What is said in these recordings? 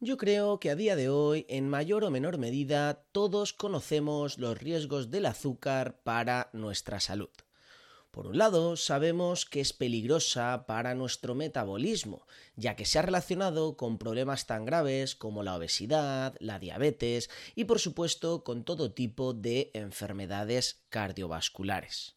Yo creo que a día de hoy, en mayor o menor medida, todos conocemos los riesgos del azúcar para nuestra salud. Por un lado, sabemos que es peligrosa para nuestro metabolismo, ya que se ha relacionado con problemas tan graves como la obesidad, la diabetes y por supuesto con todo tipo de enfermedades cardiovasculares.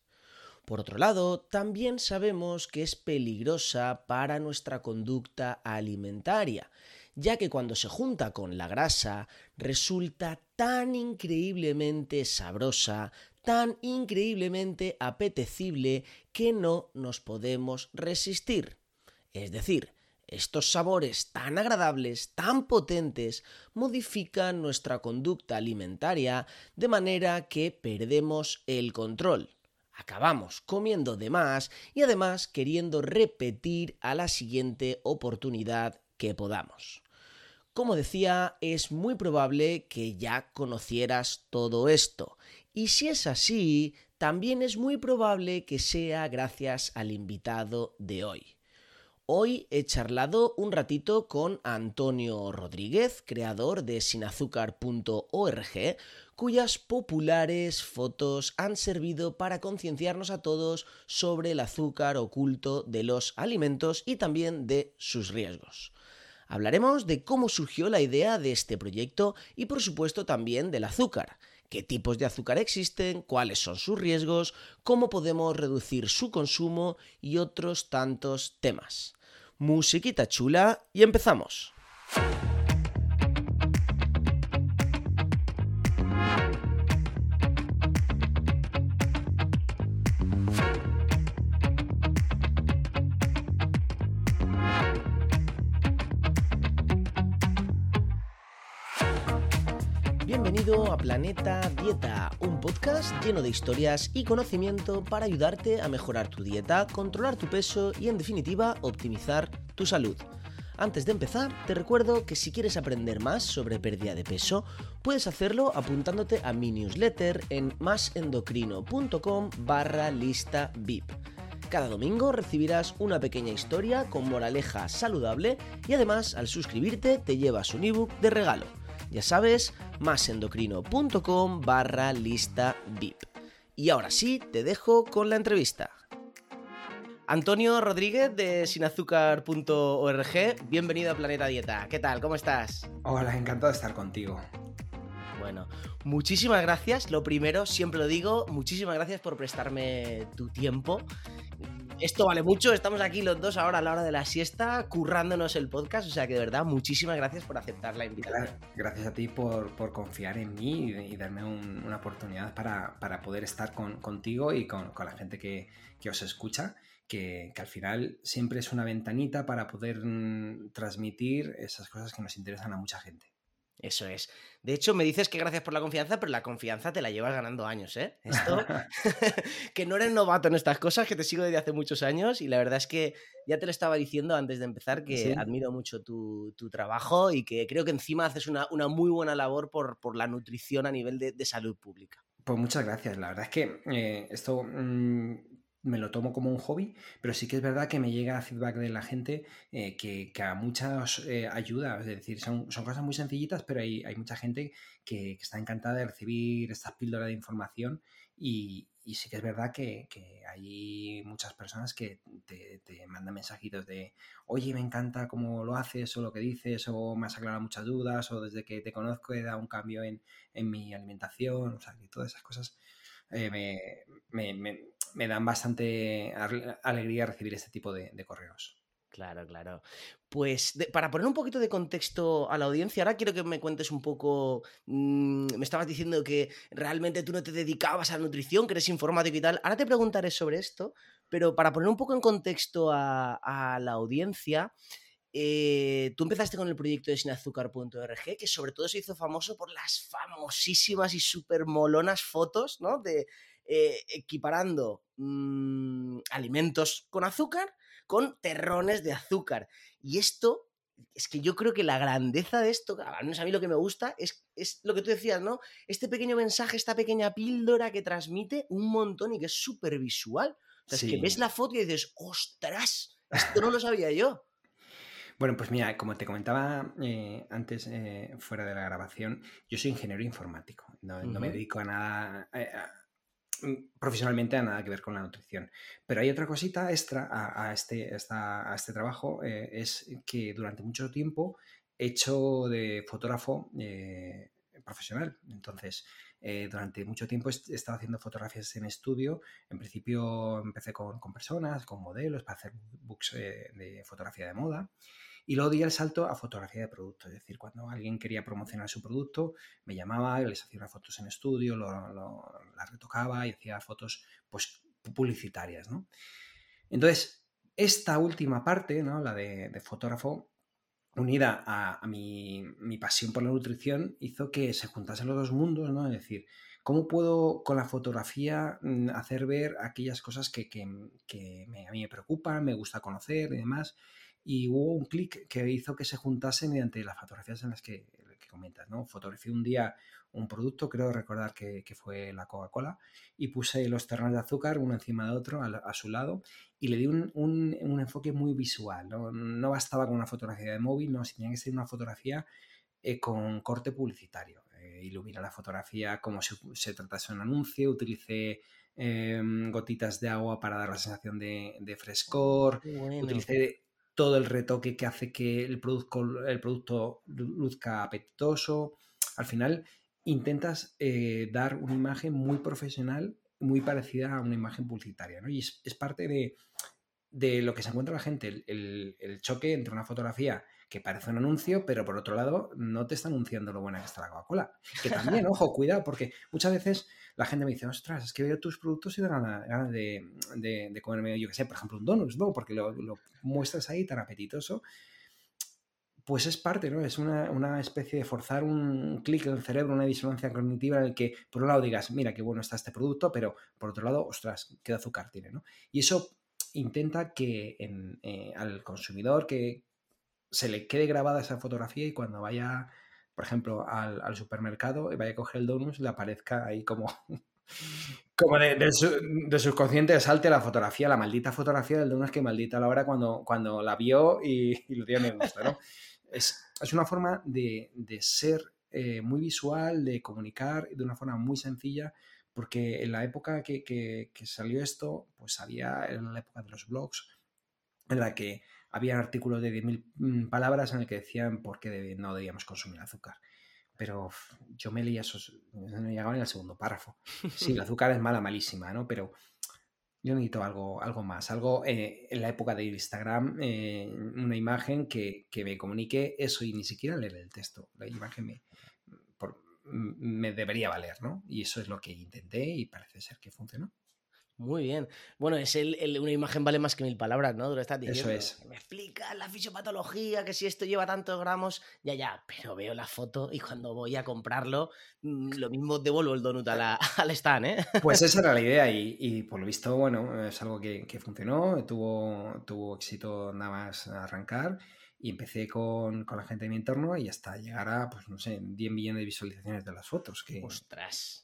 Por otro lado, también sabemos que es peligrosa para nuestra conducta alimentaria, ya que cuando se junta con la grasa resulta tan increíblemente sabrosa, tan increíblemente apetecible que no nos podemos resistir. Es decir, estos sabores tan agradables, tan potentes, modifican nuestra conducta alimentaria de manera que perdemos el control. Acabamos comiendo de más y además queriendo repetir a la siguiente oportunidad que podamos. Como decía, es muy probable que ya conocieras todo esto. Y si es así, también es muy probable que sea gracias al invitado de hoy. Hoy he charlado un ratito con Antonio Rodríguez, creador de sinazúcar.org, cuyas populares fotos han servido para concienciarnos a todos sobre el azúcar oculto de los alimentos y también de sus riesgos. Hablaremos de cómo surgió la idea de este proyecto y por supuesto también del azúcar, qué tipos de azúcar existen, cuáles son sus riesgos, cómo podemos reducir su consumo y otros tantos temas. Musiquita chula y empezamos. Bienvenido a Planeta Dieta, un podcast lleno de historias y conocimiento para ayudarte a mejorar tu dieta, controlar tu peso y en definitiva optimizar tu salud. Antes de empezar, te recuerdo que si quieres aprender más sobre pérdida de peso, puedes hacerlo apuntándote a mi newsletter en masendocrino.com barra lista VIP. Cada domingo recibirás una pequeña historia con moraleja saludable y además al suscribirte te llevas un ebook de regalo. Ya sabes, masendocrino.com barra lista VIP. Y ahora sí, te dejo con la entrevista. Antonio Rodríguez de sinazúcar.org, bienvenido a Planeta Dieta. ¿Qué tal? ¿Cómo estás? Hola, encantado de estar contigo. Bueno, muchísimas gracias. Lo primero, siempre lo digo, muchísimas gracias por prestarme tu tiempo esto vale mucho. Estamos aquí los dos ahora a la hora de la siesta, currándonos el podcast. O sea que de verdad, muchísimas gracias por aceptar la invitación. Gracias a ti por, confiar en mí y, darme una oportunidad para, poder estar contigo y con, la gente que, os escucha. Que, que, al final siempre es una ventanita para poder mm, transmitir esas cosas que nos interesan a mucha gente. Eso es. De hecho, me dices que gracias por la confianza, pero la confianza te la llevas ganando años, ¿eh? Esto, que no eres novato en estas cosas, que te sigo desde hace muchos años y la verdad es que ya te lo estaba diciendo antes de empezar que admiro mucho tu, trabajo y que creo que encima haces una, muy buena labor por, por, la nutrición a nivel de, salud pública. Pues muchas gracias. La verdad es que eh, esto mm, me lo tomo como un hobby, pero sí que es verdad que me llega feedback de la gente eh, que, a muchas eh, ayuda. Es decir, son, cosas muy sencillitas, pero hay, mucha gente que, está encantada de recibir estas píldoras de información y, sí que es verdad que, hay muchas personas que te, mandan mensajitos de, oye, me encanta cómo lo haces o lo que dices, o me has aclarado muchas dudas, o desde que te conozco he dado un cambio en, mi alimentación, o sea, que todas esas cosas eh, me, me dan bastante alegría recibir este tipo de, correos. Claro, claro. Pues para poner un poquito de contexto a la audiencia, ahora quiero que me cuentes un poco, mm, me estabas diciendo que realmente tú no te dedicabas a la nutrición, que eres informático y tal. Ahora te preguntaré sobre esto, pero para poner un poco en contexto a, la audiencia, eh, tú empezaste con el proyecto de sinazúcar.org, que sobre todo se hizo famoso por las famosísimas y súper molonas fotos, ¿no? De eh, equiparando mm, alimentos con azúcar con terrones de azúcar. Y esto, es que yo creo que la grandeza de esto, al menos a mí lo que me gusta, es, es lo que tú decías, ¿no? Este pequeño mensaje, esta pequeña píldora que transmite un montón y que es súper visual. O sea, es que ves la foto y dices, ostras, esto no lo sabía yo. Bueno, pues mira, como te comentaba eh, antes, eh, fuera de la grabación, yo soy ingeniero informático. No, me dedico a nada, profesionalmente a nada que ver con la nutrición. Pero hay otra cosita extra a, este, a este trabajo, es que durante mucho tiempo he hecho de fotógrafo profesional. Entonces, durante mucho tiempo he estado haciendo fotografías en estudio. En principio empecé con, con personas, con modelos, para hacer books de fotografía de moda. Y luego di el salto a fotografía de producto, es decir, cuando alguien quería promocionar su producto, me llamaba, les hacía unas fotos en estudio, las retocaba y hacía fotos pues, publicitarias. ¿no? Entonces, esta última parte, ¿no? la de, fotógrafo, unida a, mi, pasión por la nutrición, hizo que se juntasen los dos mundos, ¿no? Es decir, ¿cómo puedo con la fotografía mm, hacer ver aquellas cosas que, que, a mí me preocupan, me gusta conocer y demás? Y hubo un clic que hizo que se juntasen mediante las fotografías en las que, comentas, ¿no? Fotografié un día un producto, creo recordar que, fue la Coca-Cola, y puse los terrenos de azúcar uno encima de otro a, su lado y le di un, enfoque muy visual, ¿no? bastaba con una fotografía de móvil, no, tenía que ser una fotografía eh, con corte publicitario. Eh, ilumina la fotografía como si se tratase de un anuncio, utilicé em, gotitas de agua para dar la sensación de, frescor, utilicé todo el retoque que hace que el producto, el producto luzca apetitoso. Al final intentas eh, dar una imagen muy profesional, muy parecida a una imagen publicitaria. Y es, parte de, lo que se encuentra la gente, el, choque entre una fotografía que parece un anuncio, pero por otro lado no te está anunciando lo buena que está la Coca-Cola. Que también, ojo, cuidado, porque muchas veces la gente me dice, ostras, es que veo tus productos y da ganas, de, de, comerme, yo qué sé, por ejemplo, un donut, ¿no? Porque lo, muestras ahí tan apetitoso. Pues es parte, ¿no? Es una, especie de forzar un clic en el cerebro, una disonancia cognitiva en el que, por un lado, digas, mira qué bueno está este producto, pero por otro lado, ostras, qué azúcar tiene, ¿no? Y eso intenta que eh, al consumidor que, se le quede grabada esa fotografía y cuando vaya, por ejemplo, al, supermercado y vaya a coger el donut, le aparezca ahí como, como de, su, subconsciente salte la fotografía, la maldita fotografía del donut que maldita la hora cuando, cuando la vio y, lo dio me gusta, ¿no? Es, una forma de, ser eh, muy visual, de comunicar de una forma muy sencilla, porque en la época que, que, que, salió esto, pues había, en la época de los blogs, en la que había artículos de 10.000 mm, palabras en el que decían por qué no debíamos consumir azúcar. Pero yo me leía esos, no llegaba en el segundo párrafo. Sí, el azúcar es mala, malísima, ¿no? Pero yo necesito algo, algo más, algo eh, en la época de Instagram, eh, una imagen que, que, me comunique eso y ni siquiera leer el texto. La imagen me, me debería valer, ¿no? Y eso es lo que intenté y parece ser que funcionó. Muy bien. Bueno, es el, una imagen vale más que mil palabras, ¿no? Eso es. Me explica la fisiopatología, que si esto lleva tantos gramos, ya, ya, pero veo la foto y cuando voy a comprarlo, mm, lo mismo devuelvo el donut al stand, ¿eh? Pues esa era la idea y, por lo visto, bueno, es algo que, funcionó, tuvo, tuvo éxito nada más arrancar y empecé con, la gente de mi entorno y hasta llegar a, pues no sé, 10 millones de visualizaciones de las fotos. Que, ¡Ostras!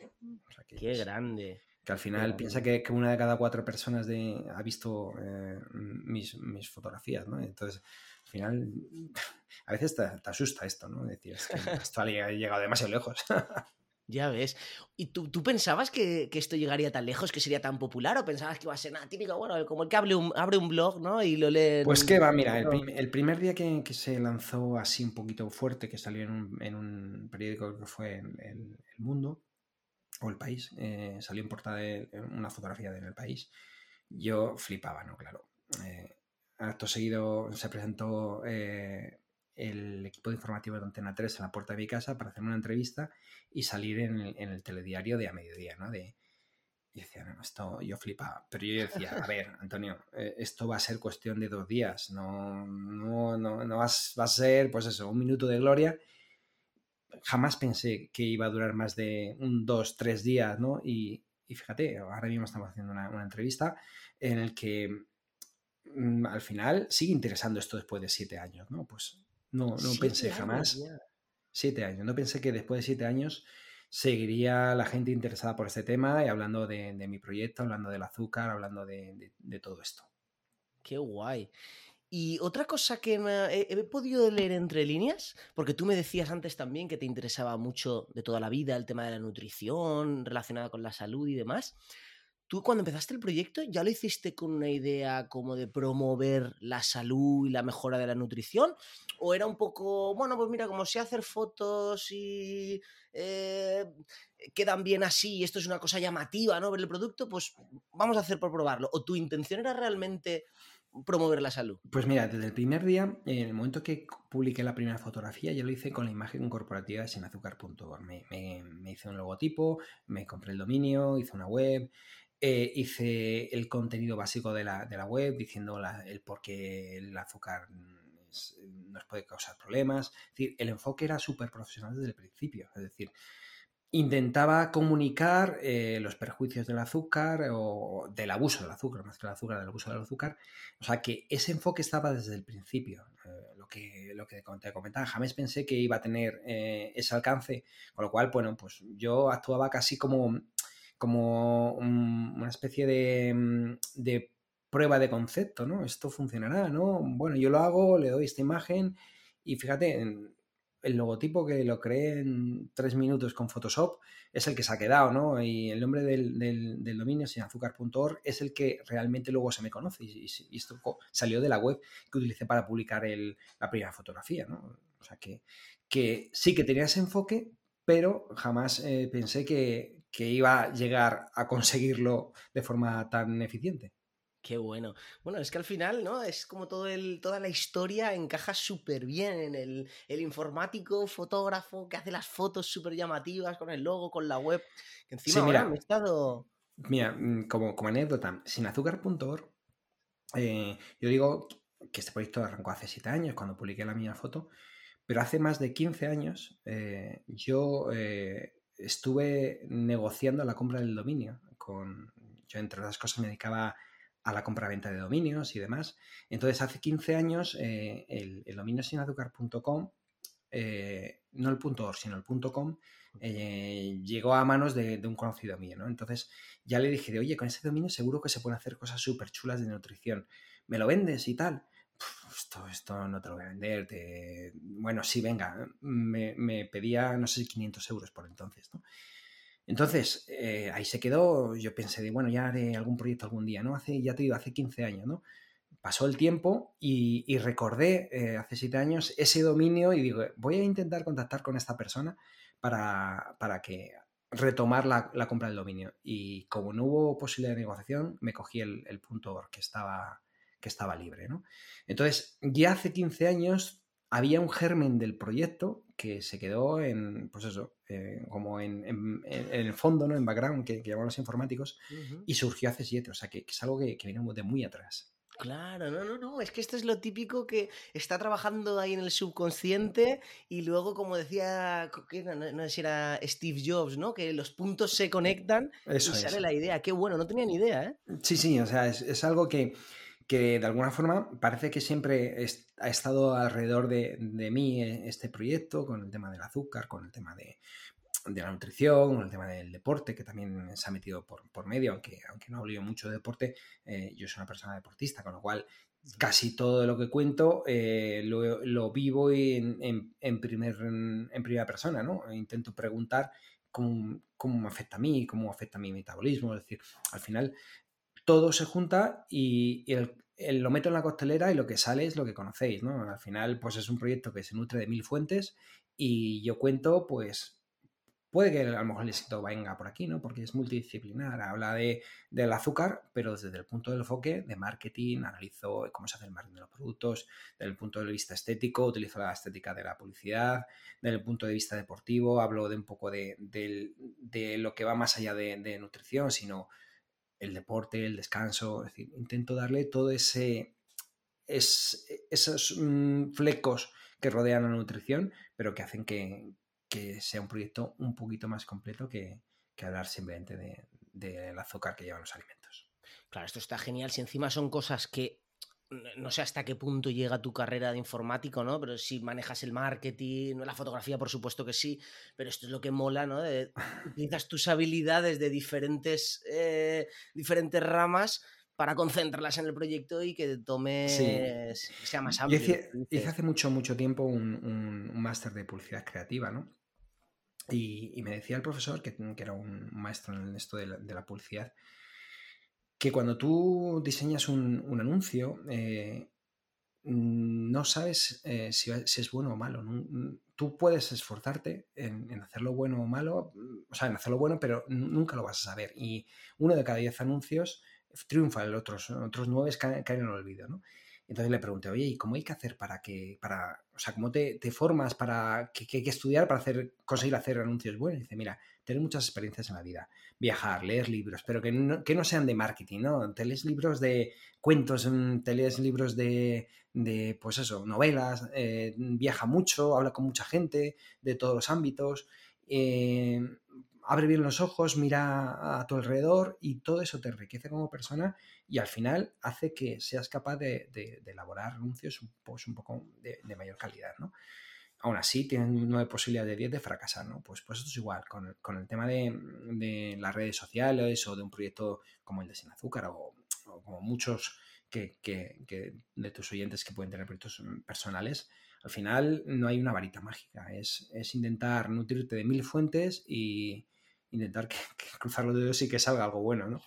¡Qué grande! Que al final piensa que, una de cada cuatro personas de, ha visto eh, mis, fotografías, ¿no? Entonces, al final, a veces te, asusta esto, ¿no? Decir, es que esto ha llegado demasiado lejos. Ya ves. ¿Y tú, pensabas que, esto llegaría tan lejos, que sería tan popular? ¿O pensabas que iba a ser nada típico? Bueno, como el que abre un, abre un blog, ¿no? Y lo lee. Pues que va, mira, el, primer día que, se lanzó así un poquito fuerte, que salió en un, periódico que fue El, el Mundo, o El País, eh, salió en portada una fotografía de En El País, yo flipaba, ¿no? Claro. Eh, acto seguido se presentó eh, el equipo de informativo de Antena 3 en la puerta de mi casa para hacer una entrevista y salir en el, telediario de a mediodía, ¿no? De, y decía, no, esto yo flipaba. Pero yo decía, a ver, Antonio, esto va a ser cuestión de dos días, no, no, no, no va a ser, pues eso, un minuto de gloria jamás pensé que iba a durar más de un, dos, tres días, ¿no? Y, fíjate, ahora mismo estamos haciendo una, entrevista en el que mm, al final sigue interesando esto después de siete años, ¿no? Pues no, no pensé jamás. Siete años. No pensé que después de siete años seguiría la gente interesada por este tema y hablando de, mi proyecto, hablando del azúcar, hablando de, de todo esto. Qué guay. Y otra cosa que he, podido leer entre líneas, porque tú me decías antes también que te interesaba mucho de toda la vida el tema de la nutrición relacionada con la salud y demás. ¿Tú cuando empezaste el proyecto ya lo hiciste con una idea como de promover la salud y la mejora de la nutrición? ¿O era un poco, bueno, pues mira, como sé hacer fotos y eh, quedan bien así y esto es una cosa llamativa, ¿no? Ver el producto, pues vamos a hacer por probarlo. ¿O tu intención era realmente promover la salud? Pues mira, desde el primer día, en el momento que publiqué la primera fotografía, ya lo hice con la imagen corporativa de sinazúcar.org. Me, me, hice un logotipo, me compré el dominio, hice una web, eh, hice el contenido básico de la, web diciendo el por qué el azúcar nos puede causar problemas. Es decir, el enfoque era súper profesional desde el principio. Es decir, intentaba comunicar eh, los perjuicios del azúcar o del abuso del azúcar, más que el azúcar, del abuso del azúcar. O sea, que ese enfoque estaba desde el principio. Eh, lo, que, lo que te comentaba, jamás pensé que iba a tener ese alcance, con lo cual, bueno, pues yo actuaba casi como como una especie mm, de, prueba de concepto, ¿no? Esto funcionará, ¿no? Bueno, yo lo hago, le doy esta imagen y fíjate, el logotipo que lo creé en tres minutos con Photoshop es el que se ha quedado, ¿no? Y el nombre del, del, dominio, sinazúcar.org, es el que realmente luego se me conoce y, esto salió de la web que utilicé para publicar la primera fotografía, ¿no? O sea que, que sí que tenía ese enfoque, pero jamás eh, pensé que, que iba a llegar a conseguirlo de forma tan eficiente. Qué bueno. Bueno, es que al final, ¿no? Es como todo el, toda la historia encaja súper bien en el, el, informático, fotógrafo, que hace las fotos súper llamativas con el logo, con la web. Que encima mira, me he estado. Mira, mm, como, como anécdota, sinazúcar.org, eh, yo digo que este proyecto arrancó hace siete años, cuando publiqué la mía foto, pero hace más de 15 años eh, yo eh, estuve negociando la compra del dominio. Con, yo, entre otras cosas, me dedicaba a la compra-venta de dominios y demás. Entonces, hace 15 años, eh, el, el, dominio sinazúcar.com, eh, no el punto .org, sino el punto .com, eh, llegó a manos de, un conocido mío, ¿no? Entonces, ya le dije, de, oye, con ese dominio seguro que se pueden hacer cosas súper chulas de nutrición. ¿Me lo vendes y tal? esto, esto no te lo voy a vender. Bueno, sí, venga, me, pedía, no sé, 500 euros por entonces, ¿no? Entonces, eh, ahí se quedó, yo pensé de, bueno, ya haré algún proyecto algún día, ¿no? Hace, ya te digo, hace 15 años, ¿no? Pasó el tiempo y, recordé eh, hace 7 años ese dominio y digo, voy a intentar contactar con esta persona para, para que retomar la, compra del dominio. Y como no hubo posibilidad de negociación, me cogí el, el punto que estaba, que estaba libre. ¿no? Entonces, ya hace 15 años había un germen del proyecto que se quedó en, pues eso, eh, como en, el fondo, ¿no? En background, que, que llaman los informáticos, y surgió hace 7, o sea, que, es algo que, que viene de muy atrás. Claro, no, no, no, es que esto es lo típico que está trabajando ahí en el subconsciente y luego, como decía, no, sé si era Steve Jobs, ¿no? Que los puntos se conectan y sale la idea. Qué bueno, no tenía ni idea, ¿eh? Sí, sí, o sea, es, es algo que, que de alguna forma parece que siempre ha estado alrededor de, mí eh, este proyecto, con el tema del azúcar, con el tema de, la nutrición, con el tema del deporte, que también se ha metido por, medio, aunque, aunque no hablo mucho de deporte, eh, yo soy una persona deportista, con lo cual casi todo lo que cuento eh, lo, vivo en, en, primer, en primera persona, ¿no? Intento preguntar cómo, cómo me afecta a mí, cómo afecta a mi metabolismo, es decir, al final todo se junta y, lo meto en la costelera y lo que sale es lo que conocéis, ¿no? Al final, pues es un proyecto que se nutre de mil fuentes y yo cuento, pues, puede que a lo mejor el éxito venga por aquí, ¿no? Porque es multidisciplinar, habla de, del azúcar, pero desde el punto de enfoque de marketing, analizo cómo se hace el marketing de los productos, desde el punto de vista estético, utilizo la estética de la publicidad, desde el punto de vista deportivo, hablo de un poco de, lo que va más allá de nutrición, sino el deporte, el descanso, es decir, intento darle todo ese, esos mm, flecos que rodean la nutrición, pero que hacen que, sea un proyecto un poquito más completo que, hablar simplemente del de, azúcar que llevan los alimentos. Claro, esto está genial. Si encima son cosas que no sé hasta qué punto llega tu carrera de informático, ¿no? Pero si manejas el marketing, la fotografía, por supuesto que sí, pero esto es lo que mola, ¿no? utilizas tus habilidades de diferentes, eh, diferentes ramas para concentrarlas en el proyecto y que tome sea más amplio. Hice, hice, hace mucho, mucho tiempo un, máster de publicidad creativa, ¿no? Y, me decía el profesor, que, era un maestro en esto de la, publicidad, que cuando tú diseñas un, anuncio, eh, no sabes eh, si, es bueno o malo. Tú puedes esforzarte en, hacerlo bueno o malo, o sea, en hacerlo bueno, pero nunca lo vas a saber. Y uno de cada diez anuncios triunfa, el otros, otros nueve caen, en el olvido, ¿no? Entonces le pregunté, oye, ¿y cómo hay que hacer para que, para, o sea, cómo te, formas para, que, hay que estudiar para hacer, conseguir hacer anuncios buenos? Dice, mira, tener muchas experiencias en la vida, viajar, leer libros, pero que no, que no sean de marketing, ¿no? Te lees libros de cuentos, mm, te lees libros de, de pues eso, novelas, eh, viaja mucho, habla con mucha gente de todos los ámbitos. Eh, abre bien los ojos, mira a tu alrededor y todo eso te enriquece como persona y al final hace que seas capaz de, elaborar anuncios un, pues, poco de, mayor calidad, ¿no? Aún así, tienen nueve posibilidades de 10 de fracasar, ¿no? Pues, pues esto es igual, con, el tema de, las redes sociales o de un proyecto como el de Sin Azúcar o, como muchos que, de tus oyentes que pueden tener proyectos personales, al final no hay una varita mágica, es, es intentar nutrirte de mil fuentes y, intentar que, cruzar los dedos y que salga algo bueno, ¿no?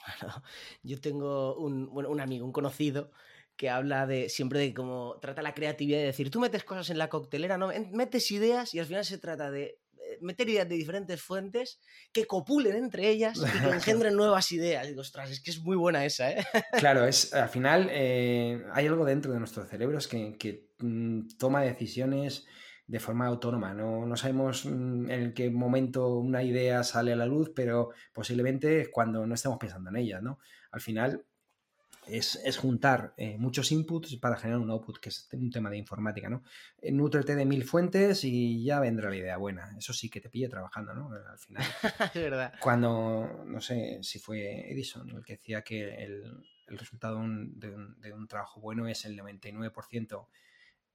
Yo tengo un, bueno, un amigo, un conocido, que habla de siempre de cómo trata la creatividad de decir, tú metes cosas en la coctelera, ¿no? Metes ideas y al final se trata de eh, meter ideas de diferentes fuentes que copulen entre ellas y que engendren nuevas ideas. Y digo, ostras, es que es muy buena esa, ¿eh? Claro, es, al final eh, hay algo dentro de nuestro cerebro que, que mm, toma decisiones de forma autónoma. No, no, sabemos mm, en qué momento una idea sale a la luz, pero posiblemente cuando no estemos pensando en ella. ¿no? Al final es, juntar eh, muchos inputs para generar un output, que es un tema de informática. ¿no? Eh, nútrete de mil fuentes y ya vendrá la idea buena. Eso sí que te pille trabajando, ¿no? Al final. es verdad. Cuando, no sé si fue Edison el que decía que el, resultado de, un, de un trabajo bueno es el 99%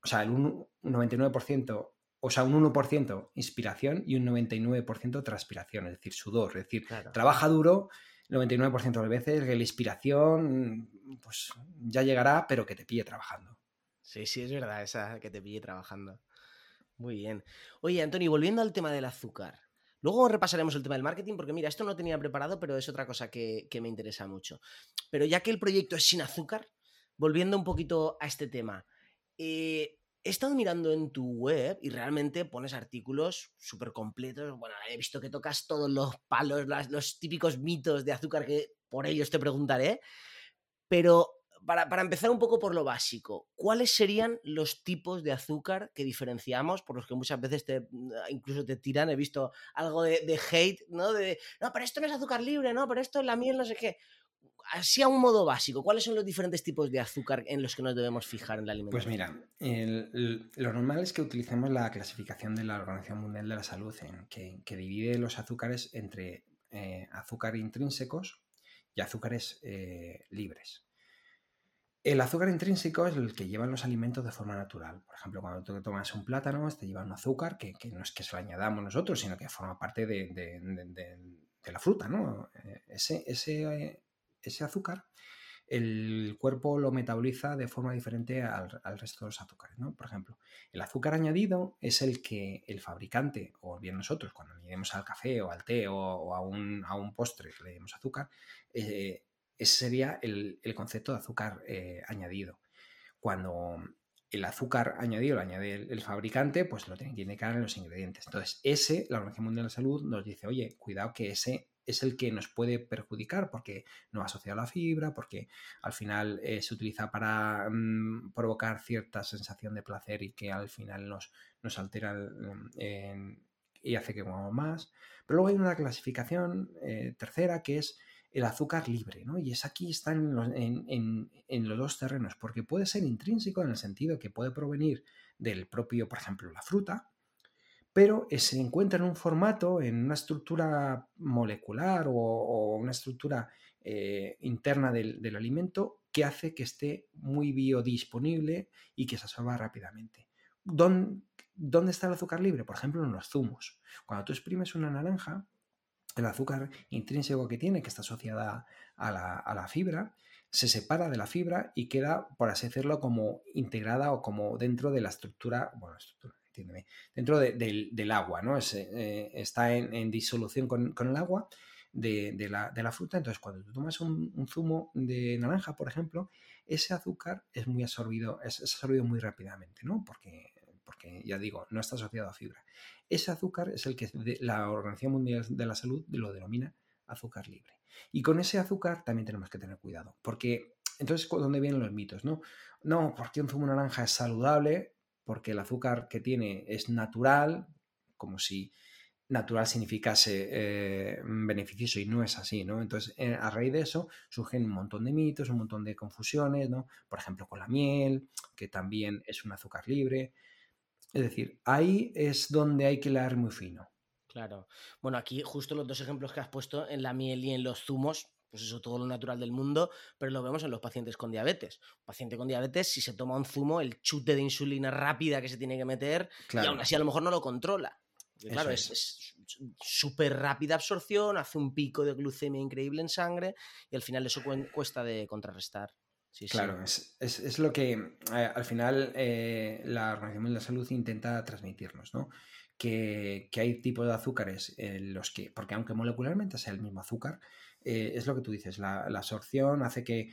o sea, el 99%, o sea, un 1% inspiración y un 99% transpiración, es decir, sudor. Es decir, trabaja duro el 99% de las veces, que la inspiración, pues ya llegará, pero que te pille trabajando. Sí, sí, es verdad, esa que te pille trabajando. Muy bien. Oye, Antonio, volviendo al tema del azúcar. Luego repasaremos el tema del marketing, porque mira, esto no tenía preparado, pero es otra cosa que, que me interesa mucho. Pero ya que el proyecto es sin azúcar, volviendo un poquito a este tema, eh, he estado mirando en tu web y realmente pones artículos súper completos. Bueno, he visto que tocas todos los palos, los típicos mitos de azúcar que por ellos te preguntaré. Pero para, empezar un poco por lo básico, ¿cuáles serían los tipos de azúcar que diferenciamos? Por los que muchas veces te, incluso te tiran, he visto algo de, de hate, ¿no? De, no, pero esto no es azúcar libre, ¿no? Pero esto es la miel, no sé qué así a un modo básico, ¿cuáles son los diferentes tipos de azúcar en los que nos debemos fijar en la alimentación? Pues mira, lo normal es que utilicemos la clasificación de la Organización Mundial de la Salud, en que, divide los azúcares entre eh, azúcar intrínsecos y azúcares eh, libres. El azúcar intrínseco es el que llevan los alimentos de forma natural. Por ejemplo, cuando tú tomas un plátano, te lleva un azúcar que, no es que se lo añadamos nosotros, sino que forma parte de, la fruta, ¿no? Eh, ese, ese ese azúcar, el cuerpo lo metaboliza de forma diferente al, resto de los azúcares. ¿no? Por ejemplo, el azúcar añadido es el que el fabricante, o bien nosotros, cuando añadimos al café o al té o, a, un, postre le damos azúcar, eh, ese sería el, concepto de azúcar eh, añadido. Cuando el azúcar añadido lo añade el, fabricante, pues lo tiene que indicar en los ingredientes. Entonces, ese, la Organización Mundial de la Salud nos dice, oye, cuidado que ese es el que nos puede perjudicar porque no va asociado a la fibra, porque al final eh, se utiliza para mm, provocar cierta sensación de placer y que al final nos, nos altera mm, y hace que comamos más. Pero luego hay una clasificación eh, tercera que es el azúcar libre, ¿no? Y es aquí están en, en, los dos terrenos, porque puede ser intrínseco en el sentido que puede provenir del propio, por ejemplo, la fruta, pero eh, se encuentra en un formato, en una estructura molecular o, una estructura eh, interna del, alimento que hace que esté muy biodisponible y que se absorba rápidamente. ¿Dónde, está el azúcar libre? Por ejemplo, en los zumos. Cuando tú exprimes una naranja, el azúcar intrínseco que tiene, que está asociada a la, fibra, se separa de la fibra y queda, por así decirlo, como integrada o como dentro de la estructura, entiéndeme, dentro del, agua, ¿no? Eh, está en, disolución con, el agua de, la, fruta. Entonces, cuando tú tomas un, zumo de naranja, por ejemplo, ese azúcar es muy absorbido, es, absorbido muy rápidamente, ¿no? Porque, porque, ya digo, no está asociado a fibra. Ese azúcar es el que la Organización Mundial de la Salud lo denomina azúcar libre. Y con ese azúcar también tenemos que tener cuidado, porque entonces, ¿dónde vienen los mitos? No, no porque un zumo de naranja es saludable, porque el azúcar que tiene es natural, como si natural significase eh, beneficioso y no es así, ¿no? Entonces, eh, a raíz de eso surgen un montón de mitos, un montón de confusiones, ¿no? Por ejemplo, con la miel, que también es un azúcar libre. Es decir, ahí es donde hay que leer muy fino. Claro. Bueno, aquí justo los dos ejemplos que has puesto en la miel y en los zumos, pues eso, todo lo natural del mundo, pero lo vemos en los pacientes con diabetes. Un paciente con diabetes, si se toma un zumo, el chute de insulina rápida que se tiene que meter, y aún así a lo mejor no lo controla. claro, es súper rápida absorción, hace un pico de glucemia increíble en sangre y al final eso cuesta de contrarrestar. claro, Es, lo que eh, al final eh, la Organización de la Salud intenta transmitirnos, ¿no? que, hay tipos de azúcares en los que, porque aunque molecularmente sea el mismo azúcar, eh, es lo que tú dices, la, absorción hace que,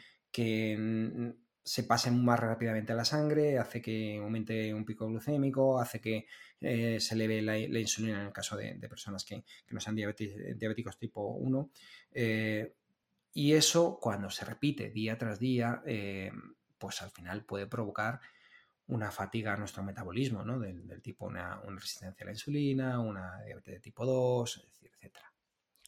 se pase más rápidamente a la sangre, hace que aumente un pico glucémico, hace que eh, se eleve la, insulina en el caso de, personas que, no sean diabéticos tipo 1. Eh, y eso, cuando se repite día tras día, pues al final puede provocar una fatiga a nuestro metabolismo, ¿no? Del, tipo una, una, resistencia a la insulina, una diabetes de tipo 2, etcétera.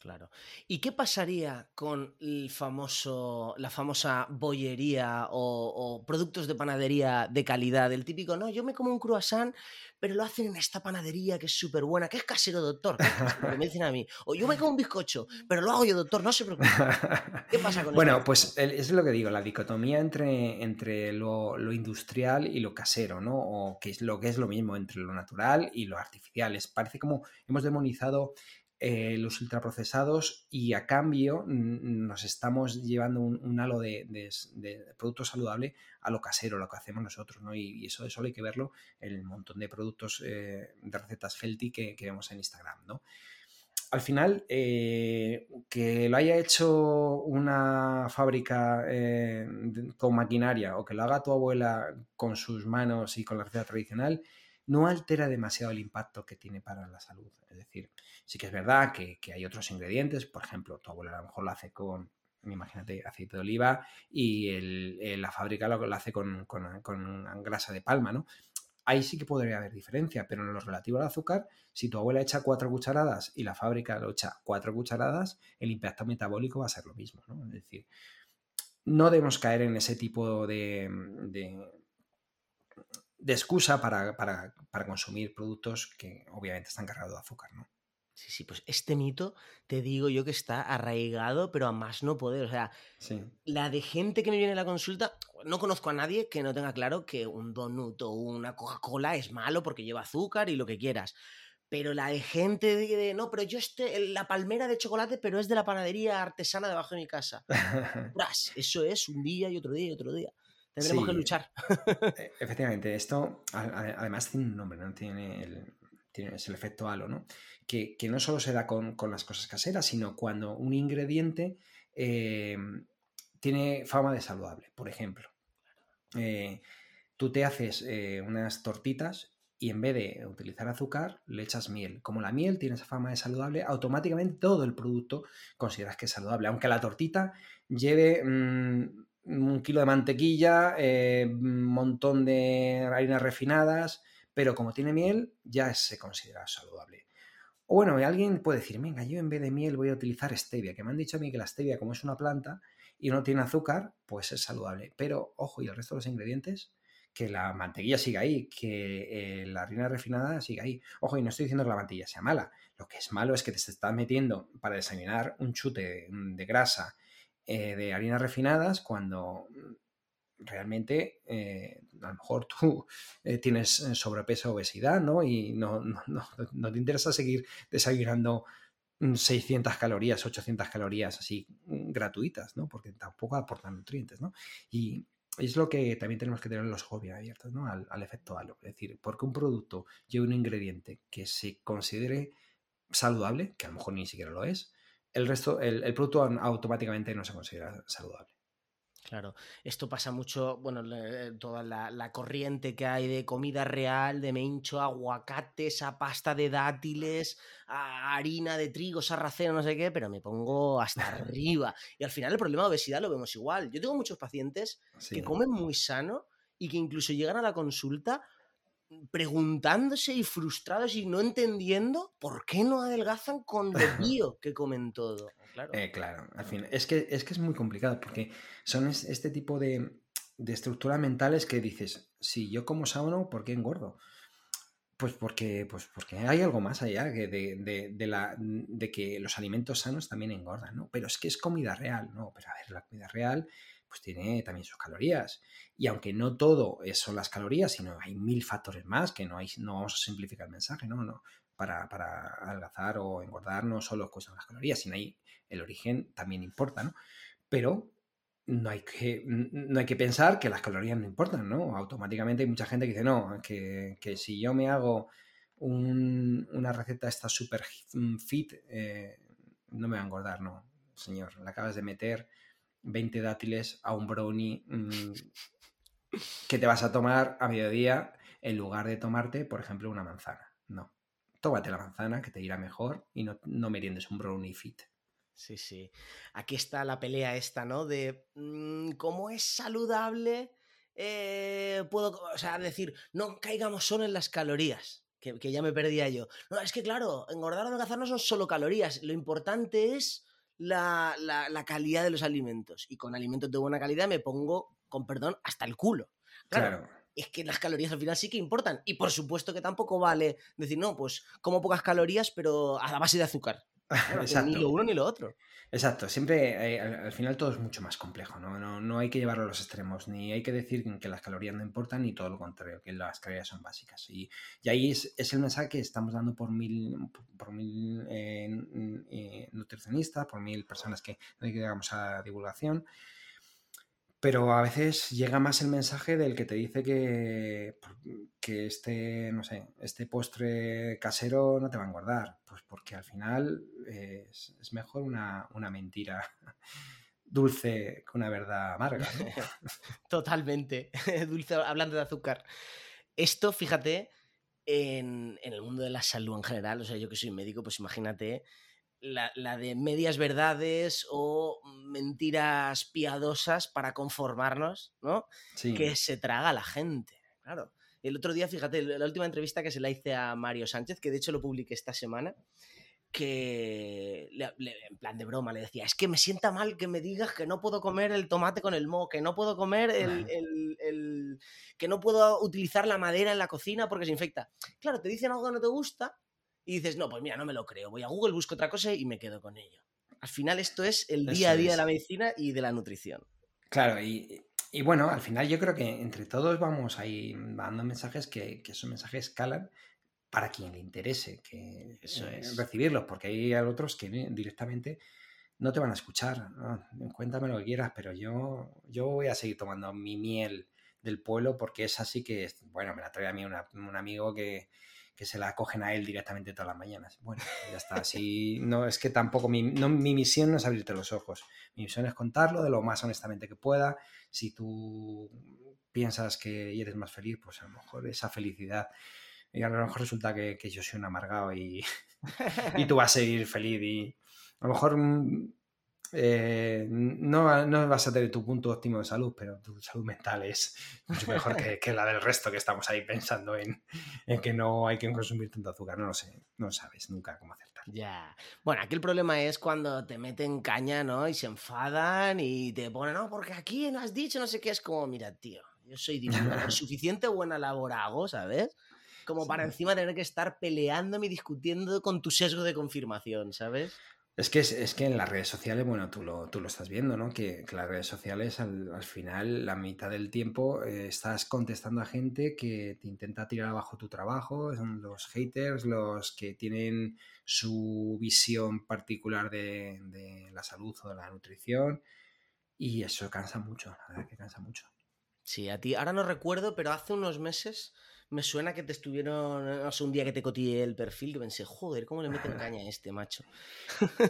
Claro. ¿Y qué pasaría con el famoso, la famosa bollería o, productos de panadería de calidad? El típico, no, yo me como un croissant, pero lo hacen en esta panadería que es súper buena, que es casero, doctor. me dicen a mí. O yo me como un bizcocho, pero lo hago yo, doctor, no se preocupe. ¿Qué pasa con Bueno, pues es lo que digo, la dicotomía entre, entre lo, industrial y lo casero, ¿no? O que es lo que es lo mismo entre lo natural y lo artificial. Es, parece como hemos demonizado eh, los ultraprocesados y a cambio nos estamos llevando un, halo de, producto saludable a lo casero, lo que hacemos nosotros, ¿no? Y, eso, eso hay que verlo en el montón de productos eh, de recetas healthy que, vemos en Instagram, ¿no? Al final, eh, que lo haya hecho una fábrica con maquinaria o que lo haga tu abuela con sus manos y con la receta tradicional, no altera demasiado el impacto que tiene para la salud. Es decir, sí que es verdad que, hay otros ingredientes, por ejemplo, tu abuela a lo mejor lo hace con, imagínate, aceite de oliva y la fábrica lo, hace con, grasa de palma, ¿no? Ahí sí que podría haber diferencia, pero en lo relativo al azúcar, si tu abuela echa cuatro cucharadas y la fábrica lo echa cuatro cucharadas, el impacto metabólico va a ser lo mismo, ¿no? Es decir, no debemos caer en ese tipo de excusa para, consumir productos que obviamente están cargados de azúcar, ¿no? Sí, sí, pues este mito te digo yo que está arraigado, pero a más no poder. O sea, la de gente que me viene a la consulta, no conozco a nadie que no tenga claro que un donut o una Coca-Cola es malo porque lleva azúcar y lo que quieras. Pero la de gente de, no, pero yo este, la palmera de chocolate, pero es de la panadería artesana debajo de mi casa. Eso es un día y otro día y otro día. Tendremos que luchar. E, efectivamente, esto además tiene un nombre, ¿no? Tiene el, es el efecto halo, ¿no? Que, no solo se da con, las cosas caseras, sino cuando un ingrediente eh, tiene fama de saludable. Por ejemplo, eh, tú te haces eh, unas tortitas y en vez de utilizar azúcar, le echas miel. Como la miel tiene esa fama de saludable, automáticamente todo el producto consideras que es saludable. Aunque la tortita lleve mm, un kilo de mantequilla, eh, un montón de harinas refinadas, pero como tiene miel, ya se considera saludable. O bueno, alguien puede decir, venga, yo en vez de miel voy a utilizar stevia, que me han dicho a mí que la stevia, como es una planta y no tiene azúcar, pues es saludable. Pero, ojo, y el resto de los ingredientes, que la mantequilla siga ahí, que eh, la harina refinada siga ahí. Ojo, y no estoy diciendo que la mantequilla sea mala. Lo que es malo es que te estás metiendo para desayunar un chute de grasa eh, de harinas refinadas cuando realmente eh, a lo mejor tú eh, tienes sobrepeso o obesidad, ¿no? Y no, no, te interesa seguir desayunando 600 mm, calorías, 800 calorías así mm, gratuitas, ¿no? Porque tampoco aportan nutrientes, ¿no? Y es lo que también tenemos que tener los hobbies abiertos, ¿no? Al, efecto halo. Es decir, porque un producto lleva un ingrediente que se considere saludable, que a lo mejor ni siquiera lo es, el resto, el producto automáticamente no se considera saludable. Claro, esto pasa mucho, bueno, toda la, corriente que hay de comida real, de me hincho aguacates, a pasta de dátiles, a harina de trigo, sarraceno, no sé qué, pero me pongo hasta arriba. Y al final el problema de obesidad lo vemos igual. Yo tengo muchos pacientes que comen muy sano y que incluso llegan a la consulta preguntándose y frustrados y no entendiendo por qué no adelgazan con lo bio que comen todo. Claro, eh, claro al fin. Es que, es que es muy complicado porque son este tipo de, estructuras mentales que dices, si yo como sano, ¿por qué engordo? Pues porque, pues porque hay algo más allá de, de, la, de que los alimentos sanos también engordan, ¿no? Pero es que es comida real, ¿no? Pero a ver, la comida real pues tiene también sus calorías. Y aunque no todo son las calorías, sino hay mil factores más que no, hay, no vamos a simplificar el mensaje, ¿no? no para, para adelgazar o engordar no solo cuestan las calorías, sino hay el origen también importa, ¿no? Pero no hay que, no hay que pensar que las calorías no importan, ¿no? Automáticamente hay mucha gente que dice, no, que, si yo me hago una receta esta super fit, eh, no me va a engordar, no, señor, la acabas de meter 20 dátiles a un brownie mm, que te vas a tomar a mediodía en lugar de tomarte, por ejemplo, una manzana. No. Tómate la manzana que te irá mejor y no, no meriendes un brownie fit. Sí, sí. Aquí está la pelea esta, ¿no? De mm, cómo es saludable. Eh, puedo, o sea, decir, no caigamos solo en las calorías. Que, ya me perdía yo. No, es que claro, engordar o adelgazar no son solo calorías. Lo importante es la, la, calidad de los alimentos. Y con alimentos de buena calidad me pongo, con perdón, hasta el culo. Claro, Es que las calorías al final sí que importan. Y por supuesto que tampoco vale decir, no, pues como pocas calorías, pero a la base de azúcar. Ni lo uno ni lo otro. Exacto, siempre eh, al, final todo es mucho más complejo, ¿no? ¿no? No, hay que llevarlo a los extremos, ni hay que decir que las calorías no importan, ni todo lo contrario, que las calorías son básicas. Y, y ahí es, es, el mensaje que estamos dando por mil, por mil eh, eh, nutricionistas, por mil personas que llegamos a divulgación. Pero a veces llega más el mensaje del que te dice que, que este, no sé, este postre casero no te va a engordar. Pues porque al final es, mejor una, mentira dulce que una verdad amarga. Totalmente. dulce, hablando de azúcar. Esto, fíjate, en, en, el mundo de la salud en general, o sea, yo que soy médico, pues imagínate la, de medias verdades o mentiras piadosas para conformarnos, ¿no? Que se traga la gente, claro. El otro día, fíjate, la última entrevista que se la hice a Mario Sánchez, que de hecho lo publiqué esta semana, que en plan de broma le decía, es que me sienta mal que me digas que no puedo comer el tomate con el mo, que no puedo comer el, el, que no puedo utilizar la madera en la cocina porque se infecta. Claro, te dicen algo que no te gusta y dices, no, pues mira, no me lo creo, voy a Google, busco otra cosa y me quedo con ello. Al final esto es el día a día de la medicina y de la nutrición. Claro, y, bueno, al final yo creo que entre todos vamos ahí dando mensajes que, que esos mensajes escalan para quien le interese que Eso eh, es. recibirlos, porque hay otros que directamente no te van a escuchar. Cuéntame lo que quieras, pero yo, yo voy a seguir tomando mi miel del pueblo porque es así que, bueno, me la trae a mí un amigo que, que se la cogen a él directamente todas las mañanas. Bueno, ya está. Así, no, es que tampoco mi, mi misión no es abrirte los ojos. Mi misión es contarlo de lo más honestamente que pueda. Si tú piensas que eres más feliz, pues a lo mejor esa felicidad. Y a lo mejor resulta que, yo soy un amargado y, y tú vas a seguir feliz. Y a lo mejor mm, eh, no, no, vas a tener tu punto óptimo de salud, pero tu salud mental es mucho mejor que, la del resto que estamos ahí pensando en, que no hay que consumir tanto azúcar. No lo sé, no sabes nunca cómo acertar. Ya. Bueno, aquí el problema es cuando te meten caña, ¿no? Y se enfadan y te ponen, no, porque aquí no has dicho no sé qué. Es como, mira, tío, yo soy suficiente buena labor hago, ¿sabes? Como para encima tener que estar peleándome y discutiendo con tu sesgo de confirmación, ¿sabes? Es que, es, que en las redes sociales, bueno, tú lo, tú lo estás viendo, ¿no? Que, las redes sociales al, final, la mitad del tiempo, eh, estás contestando a gente que te intenta tirar abajo tu trabajo, son los haters, los que tienen su visión particular de, de la salud o de la nutrición, y eso cansa mucho, la verdad que cansa mucho. Sí, a ti, ahora no recuerdo, pero hace unos meses me suena que te estuvieron, no sé, un día que te cotillé el perfil, que pensé, joder, ¿cómo le meten caña a este macho?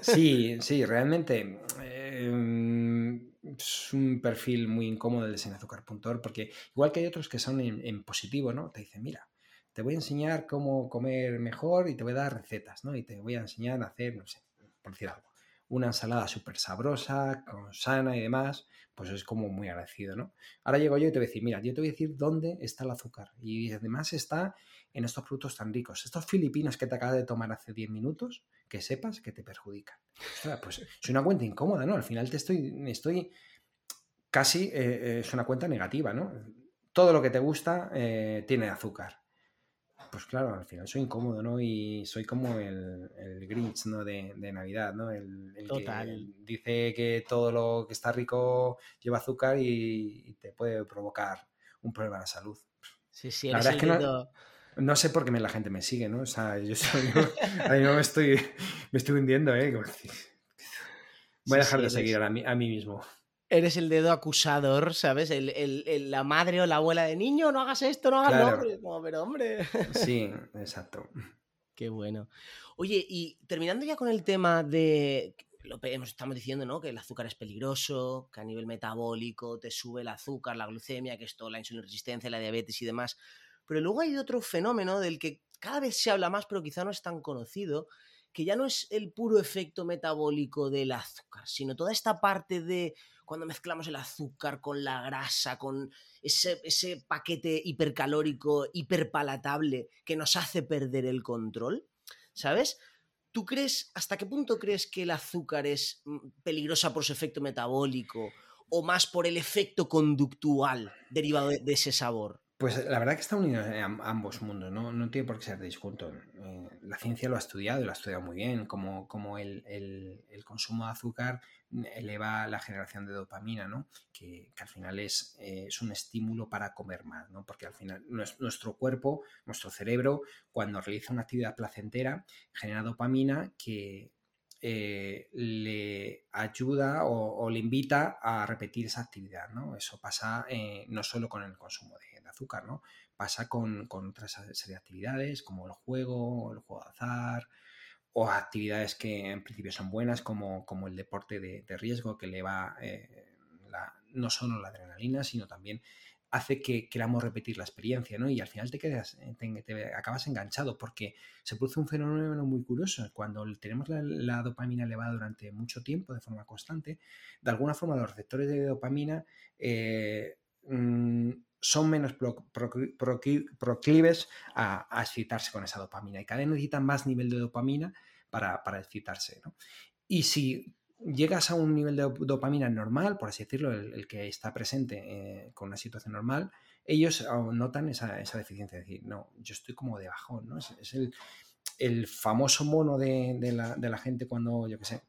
Sí, sí, realmente em, es un perfil muy incómodo el de sinazúcar.org, porque igual que hay otros que son en, positivo, ¿no? Te dicen, mira, te voy a enseñar cómo comer mejor y te voy a dar recetas, ¿no? Y te voy a enseñar a hacer, no sé, por decir algo, una ensalada súper sabrosa, con sana y demás, pues es como muy agradecido, ¿no? Ahora llego yo y te voy a decir, mira, yo te voy a decir dónde está el azúcar. Y además está en estos productos tan ricos. Estos filipinos que te acabas de tomar hace 10 minutos, que sepas que te perjudican. pues es una cuenta incómoda, ¿no? Al final te estoy, estoy casi, eh, es una cuenta negativa, ¿no? Todo lo que te gusta eh, tiene azúcar pues claro, al final soy incómodo, ¿no? Y soy como el, el Grinch, ¿no? De, Navidad, ¿no? El, que dice que todo lo que está rico lleva azúcar y, te puede provocar un problema de la salud. Sí, sí, la verdad es que no, sé por qué la gente me sigue, ¿no? O sea, yo soy, a me estoy, me estoy hundiendo, ¿eh? Voy a dejar de seguir a mí mismo eres el dedo acusador, ¿sabes? El, la madre o la abuela de niño, no hagas esto, no hagas lo otro. pero hombre. Sí, exacto. Qué bueno. Oye, y terminando ya con el tema de. Lo estamos diciendo, ¿no? Que el azúcar es peligroso, que a nivel metabólico te sube el azúcar, la glucemia, que esto, la insulina resistencia, la diabetes y demás. Pero luego hay otro fenómeno del que cada vez se habla más, pero quizá no es tan conocido, que ya no es el puro efecto metabólico del azúcar, sino toda esta parte de cuando mezclamos el azúcar con la grasa, con ese, paquete hipercalórico, hiperpalatable que nos hace perder el control, ¿sabes? ¿Tú crees, hasta qué punto crees que el azúcar es mm, peligrosa por su efecto metabólico o más por el efecto conductual derivado de ese sabor? Pues la verdad que está unido en ambos mundos, ¿no? no tiene por qué ser disjunto. Eh, la ciencia lo ha estudiado y lo ha estudiado muy bien, como, como el, consumo de azúcar eleva la generación de dopamina, ¿no? Que, al final es, eh, es, un estímulo para comer más, ¿no? Porque al final nuestro cuerpo, nuestro cerebro, cuando realiza una actividad placentera, genera dopamina que eh, le ayuda o, le invita a repetir esa actividad, ¿no? Eso pasa no solo con el consumo de azúcar, ¿no? Pasa con, con otra serie de actividades como el juego, el juego de azar, o actividades que en principio son buenas, como, como el deporte de, riesgo, que le va eh, no solo la adrenalina, sino también hace que queramos repetir la experiencia, ¿no? Y al final te quedas, eh, te, acabas enganchado porque se produce un fenómeno muy curioso. Cuando tenemos la, dopamina elevada durante mucho tiempo, de forma constante, de alguna forma los receptores de dopamina eh, mm, son menos proclives a, excitarse con esa dopamina y cada vez necesitan más nivel de dopamina para, excitarse. Y si llegas a un nivel de dopamina normal, por así decirlo, el, que está presente eh, con una situación normal, ellos notan esa, deficiencia, es decir, no, yo estoy como de bajón, ¿no? Es, el, famoso mono de, la, gente cuando, yo qué sé,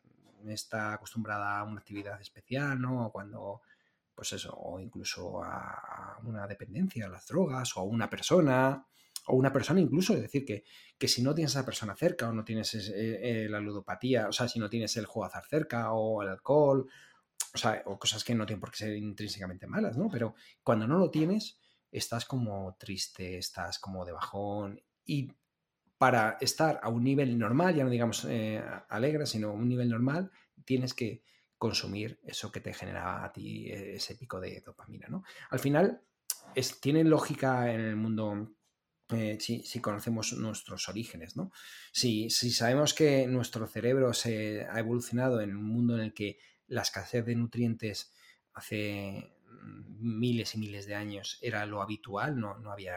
está acostumbrada a una actividad especial, ¿no? O cuando pues eso, o incluso a una dependencia, a las drogas, o a una persona, o una persona incluso, es decir, que, que si no tienes a esa persona cerca, o no tienes eh, eh, la ludopatía, o sea, si no tienes el juego azar cerca, o el alcohol, o sea, o cosas que no tienen por qué ser intrínsecamente malas, ¿no? Pero cuando no lo tienes, estás como triste, estás como de bajón, y para estar a un nivel normal, ya no digamos eh, alegre, sino a un nivel normal, tienes que consumir eso que te genera a ti eh, ese pico de dopamina, ¿no? Al final, es, tiene lógica en el mundo eh, si, conocemos nuestros orígenes, ¿no? Si, si, sabemos que nuestro cerebro se ha evolucionado en un mundo en el que la escasez de nutrientes hace miles y miles de años era lo habitual, no, no, había,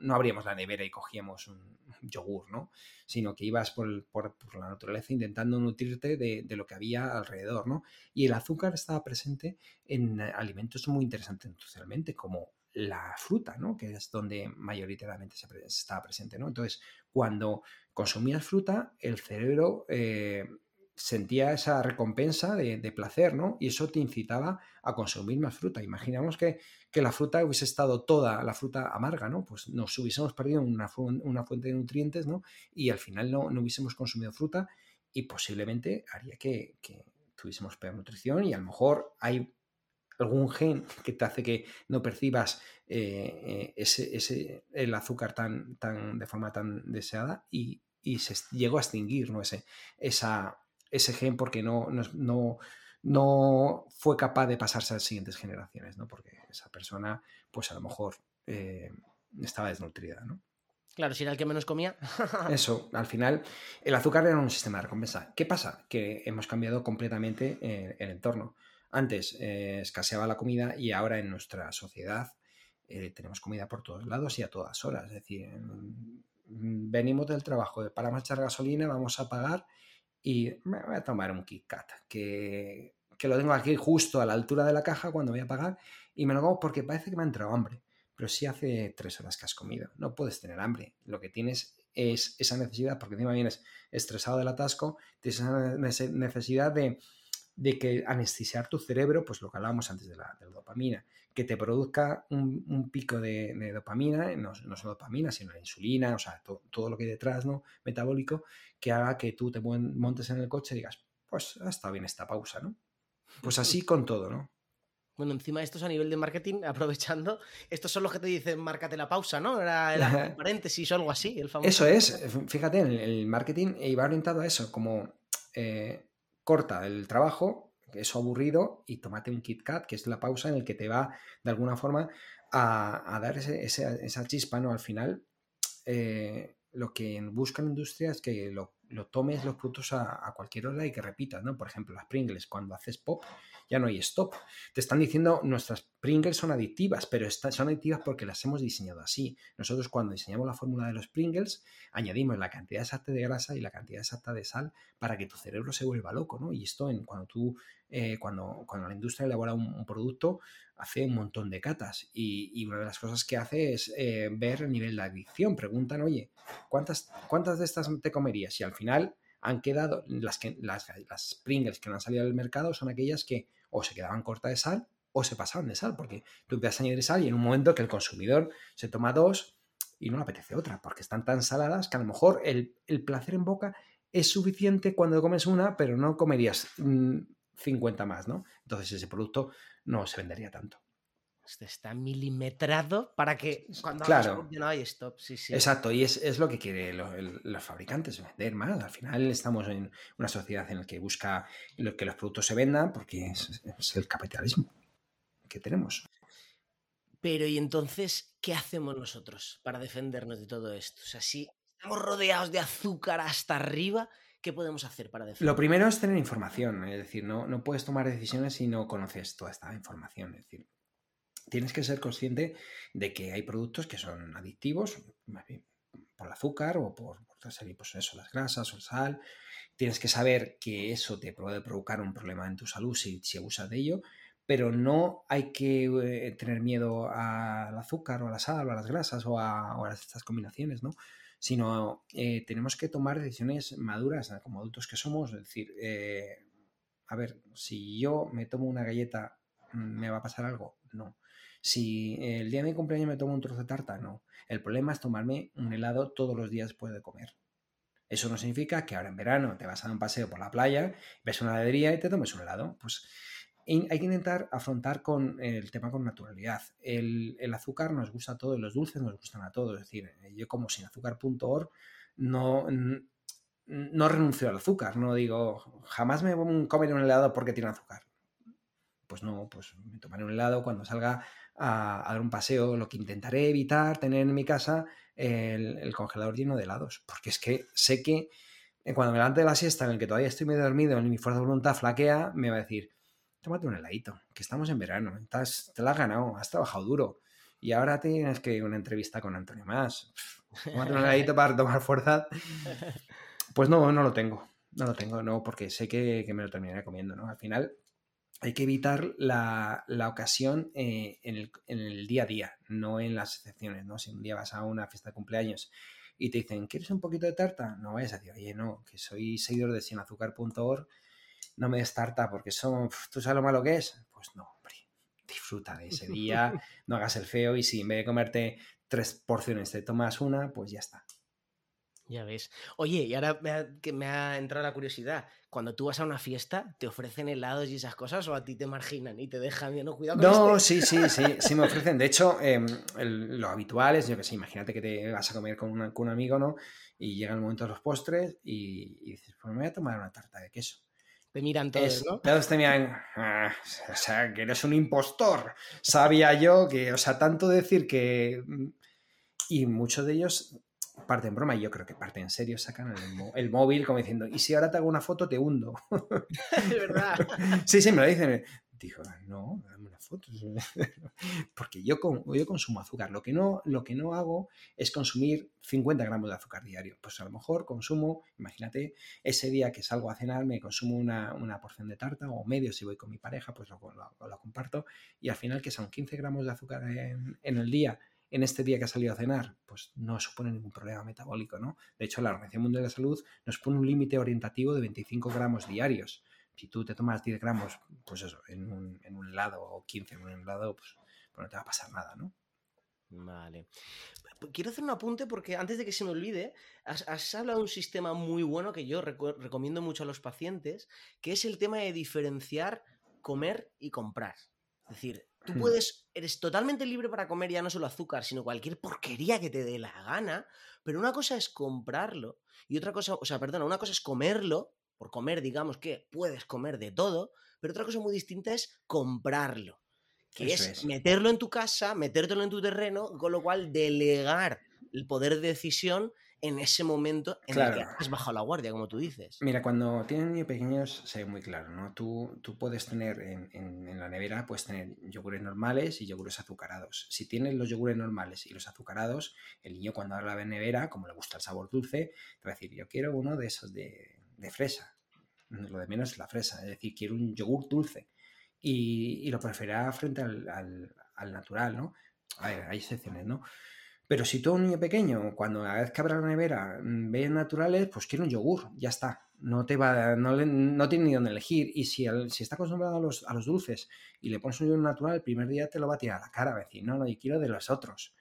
no abríamos la nevera y cogíamos un yogur, ¿no? Sino que ibas por, por, la naturaleza intentando nutrirte de, de, lo que había alrededor, ¿no? Y el azúcar estaba presente en alimentos muy interesantes nutricionalmente, como la fruta, ¿no? Que es donde mayoritariamente se, estaba presente, ¿no? Entonces, cuando consumías fruta, el cerebro... Eh, sentía esa recompensa de, placer, ¿no? Y eso te incitaba a consumir más fruta. Imaginamos que, la fruta hubiese estado toda la fruta amarga, ¿no? Pues nos hubiésemos perdido una, fuente de nutrientes, ¿no? Y al final no, no, hubiésemos consumido fruta y posiblemente haría que, tuviésemos peor nutrición y a lo mejor hay algún gen que te hace que no percibas eh, eh, ese, ese, el azúcar tan, tan, de forma tan deseada y, y se llegó a extinguir ¿no? ese, esa, ese gen porque no, no, no, fue capaz de pasarse a las siguientes generaciones, ¿no? porque esa persona pues a lo mejor eh, estaba desnutrida. ¿no? Claro, si era el que menos comía. Eso, al final, el azúcar era un sistema de recompensa. ¿Qué pasa? Que hemos cambiado completamente eh, el entorno. Antes eh, escaseaba la comida y ahora en nuestra sociedad tenemos comida por todos lados y a todas horas. Es decir, Mm, venimos del trabajo, para echar gasolina, vamos a pagar y me voy a tomar un Kit que, que, lo tengo aquí justo a la altura de la caja cuando voy a pagar y me lo hago porque parece que me ha entrado hambre. Pero si hace tres horas que has comido, no puedes tener hambre. Lo que tienes es esa necesidad, porque encima vienes estresado del atasco, tienes esa necesidad de, de que anestesiar tu cerebro, pues lo que hablábamos antes de la, de la dopamina que te produzca un, pico de, dopamina, no, no, solo dopamina, sino la insulina, o sea, todo lo que hay detrás, ¿no? Metabólico, que haga que tú te montes en el coche y digas, pues ha estado bien esta pausa, ¿no? Pues así con todo, ¿no? Bueno, encima esto es a nivel de marketing, aprovechando, estos son los que te dicen, márcate la pausa, ¿no? Era el paréntesis o algo así, el famoso. Eso es, fíjate, el, marketing iba orientado a eso, como eh, corta el trabajo, eso aburrido, y tómate un Kit Kat, que es la pausa en el que te va de alguna forma a, dar esa chispa, ¿no? Al final, eh, lo que busca la industria es que lo, tomes los productos a, a, cualquier hora y que repitas, ¿no? Por ejemplo, las Pringles, cuando haces pop, ya no hay stop. Te están diciendo nuestras Pringles son adictivas, pero son adictivas porque las hemos diseñado así. Nosotros cuando diseñamos la fórmula de los Pringles, añadimos la cantidad exacta de grasa y la cantidad exacta de sal para que tu cerebro se vuelva loco, ¿no? Y esto en, cuando tú, eh, cuando, cuando la industria elabora un, producto, hace un montón de catas y, una de las cosas que hace es eh, ver el nivel de adicción. Preguntan, oye, ¿cuántas, ¿cuántas de estas te comerías? Y al final han quedado, las, que, las, las Pringles que no han salido al mercado son aquellas que o se quedaban cortas de sal o se pasaban de sal, porque tú empiezas a añadir sal y en un momento que el consumidor se toma dos y no le apetece otra, porque están tan saladas que a lo mejor el, placer en boca es suficiente cuando comes una, pero no comerías 50 mm, más, ¿no? Entonces ese producto no se vendería tanto. Está milimetrado para que cuando claro. no hay stop. Sí, sí. Exacto, y es, lo que quieren los fabricantes, vender más. Al final estamos en una sociedad en la que busca que los productos se vendan porque es, el capitalismo que tenemos. Pero y entonces, ¿qué hacemos nosotros para defendernos de todo esto? O sea, si estamos rodeados de azúcar hasta arriba, ¿qué podemos hacer para defendernos? Lo primero es tener información, es decir, no, no puedes tomar decisiones si no conoces toda esta información. Es decir, tienes que ser consciente de que hay productos que son adictivos, por el azúcar o por, pues eso, las grasas o el sal. Tienes que saber que eso te puede provocar un problema en tu salud si, si abusas de ello, pero no hay que eh, tener miedo al azúcar o a la sal o a las grasas o a, estas combinaciones, ¿no? Sino eh, tenemos que tomar decisiones maduras como adultos que somos, es decir, eh, a ver, si yo me tomo una galleta, ¿me va a pasar algo? No. Si el día de mi cumpleaños me tomo un trozo de tarta, no. El problema es tomarme un helado todos los días después de comer. Eso no significa que ahora en verano te vas a dar un paseo por la playa, ves una heladería y te tomes un helado. Pues hay que intentar afrontar con el tema con naturalidad. El, azúcar nos gusta a todos, los dulces nos gustan a todos. Es decir, yo como sin azúcar.org no, no renuncio al azúcar. No digo, jamás me voy a comer un helado porque tiene azúcar. Pues no, pues me tomaré un helado cuando salga a, dar un paseo, lo que intentaré evitar tener en mi casa el, congelador lleno de helados, porque es que sé que eh, cuando me levante de la siesta en el que todavía estoy medio dormido y mi fuerza de voluntad flaquea, me va a decir, tómate un heladito, que estamos en verano, te lo has ganado, has trabajado duro y ahora tienes que una entrevista con Antonio Más, tómate un heladito para tomar fuerza. Pues no, no lo tengo, no lo tengo, no, porque sé que, que me lo terminaré comiendo, ¿no? Al final hay que evitar la, ocasión eh, en, el, día a día, no en las excepciones, ¿no? Si un día vas a una fiesta de cumpleaños y te dicen, ¿quieres un poquito de tarta? No vayas a decir, oye, no, que soy seguidor de sinazúcar.org, no me des tarta porque son, ¿tú sabes lo malo que es? Pues no, hombre, disfruta de ese día, no hagas el feo y si en vez de comerte tres porciones te tomas una, pues ya está. Ya ves. Oye, y ahora que me ha entrado la curiosidad. Cuando tú vas a una fiesta, ¿te ofrecen helados y esas cosas o a ti te marginan y te dejan, no, cuidado No, este"? sí, sí, sí, sí me ofrecen. De hecho, em, lo habitual es, yo que sé, imagínate que te vas a comer con, un amigo, ¿no? Y llega el momento de los postres y, dices, pues me voy a tomar una tarta de queso. Te miran todos, ¿no? Todos te miran, ah, o sea, que eres un impostor. Sabía yo que, o sea, tanto decir que... Mm, y muchos de ellos parte en broma y yo creo que parte en serio, sacan el, móvil como diciendo, ¿y si ahora te hago una foto te hundo? Es verdad. sí, sí, me lo dicen. Dijo, no, dame una foto. Porque yo, yo consumo azúcar. Lo que, no, lo que no hago es consumir 50 gramos de azúcar diario. Pues a lo mejor consumo, imagínate, ese día que salgo a cenar me consumo una, porción de tarta o medio si voy con mi pareja, pues lo, lo, comparto. Y al final que son 15 gramos de azúcar en, en el día en este día que ha salido a cenar, pues no supone ningún problema metabólico, ¿no? De hecho, la Organización Mundial de la Salud nos pone un límite orientativo de 25 gramos diarios. Si tú te tomas 10 gramos, pues eso, en un, en un helado o 15 en un helado, pues, pues, no te va a pasar nada, ¿no? Vale. Quiero hacer un apunte porque antes de que se me olvide, has, hablado de un sistema muy bueno que yo recomiendo mucho a los pacientes, que es el tema de diferenciar comer y comprar. Es decir, Tú hmm. puedes, eres totalmente libre para comer ya no solo azúcar, sino cualquier porquería que te dé la gana, pero una cosa es comprarlo y otra cosa, o sea, perdona, una cosa es comerlo, por comer digamos que puedes comer de todo, pero otra cosa muy distinta es comprarlo, que es, meterlo en tu casa, metértelo en tu terreno, con lo cual delegar el poder de decisión en ese momento en el que has bajado la guardia, como tú dices. Mira, cuando tienen niños pequeños se ve muy claro, ¿no? Tú, tú puedes tener en, en, la nevera, puedes tener yogures normales y yogures azucarados. Si tienes los yogures normales y los azucarados, el niño cuando abre la nevera, como le gusta el sabor dulce, te va a decir, yo quiero uno de esos de, de fresa. Lo de menos es la fresa, es decir, quiero un yogur dulce. Y, y lo preferirá frente al, al, al natural, ¿no? A ver, hay excepciones, ¿no? Pero si tú un niño pequeño, cuando a vez que abra la nevera mm, ve naturales, pues quiere un yogur, ya está. No, te va, no, no tiene ni dónde elegir. Y si, si está acostumbrado a los, a los, dulces y le pones un yogur natural, el primer día te lo va a tirar a la cara, va a decir, no, no, yo quiero de los otros.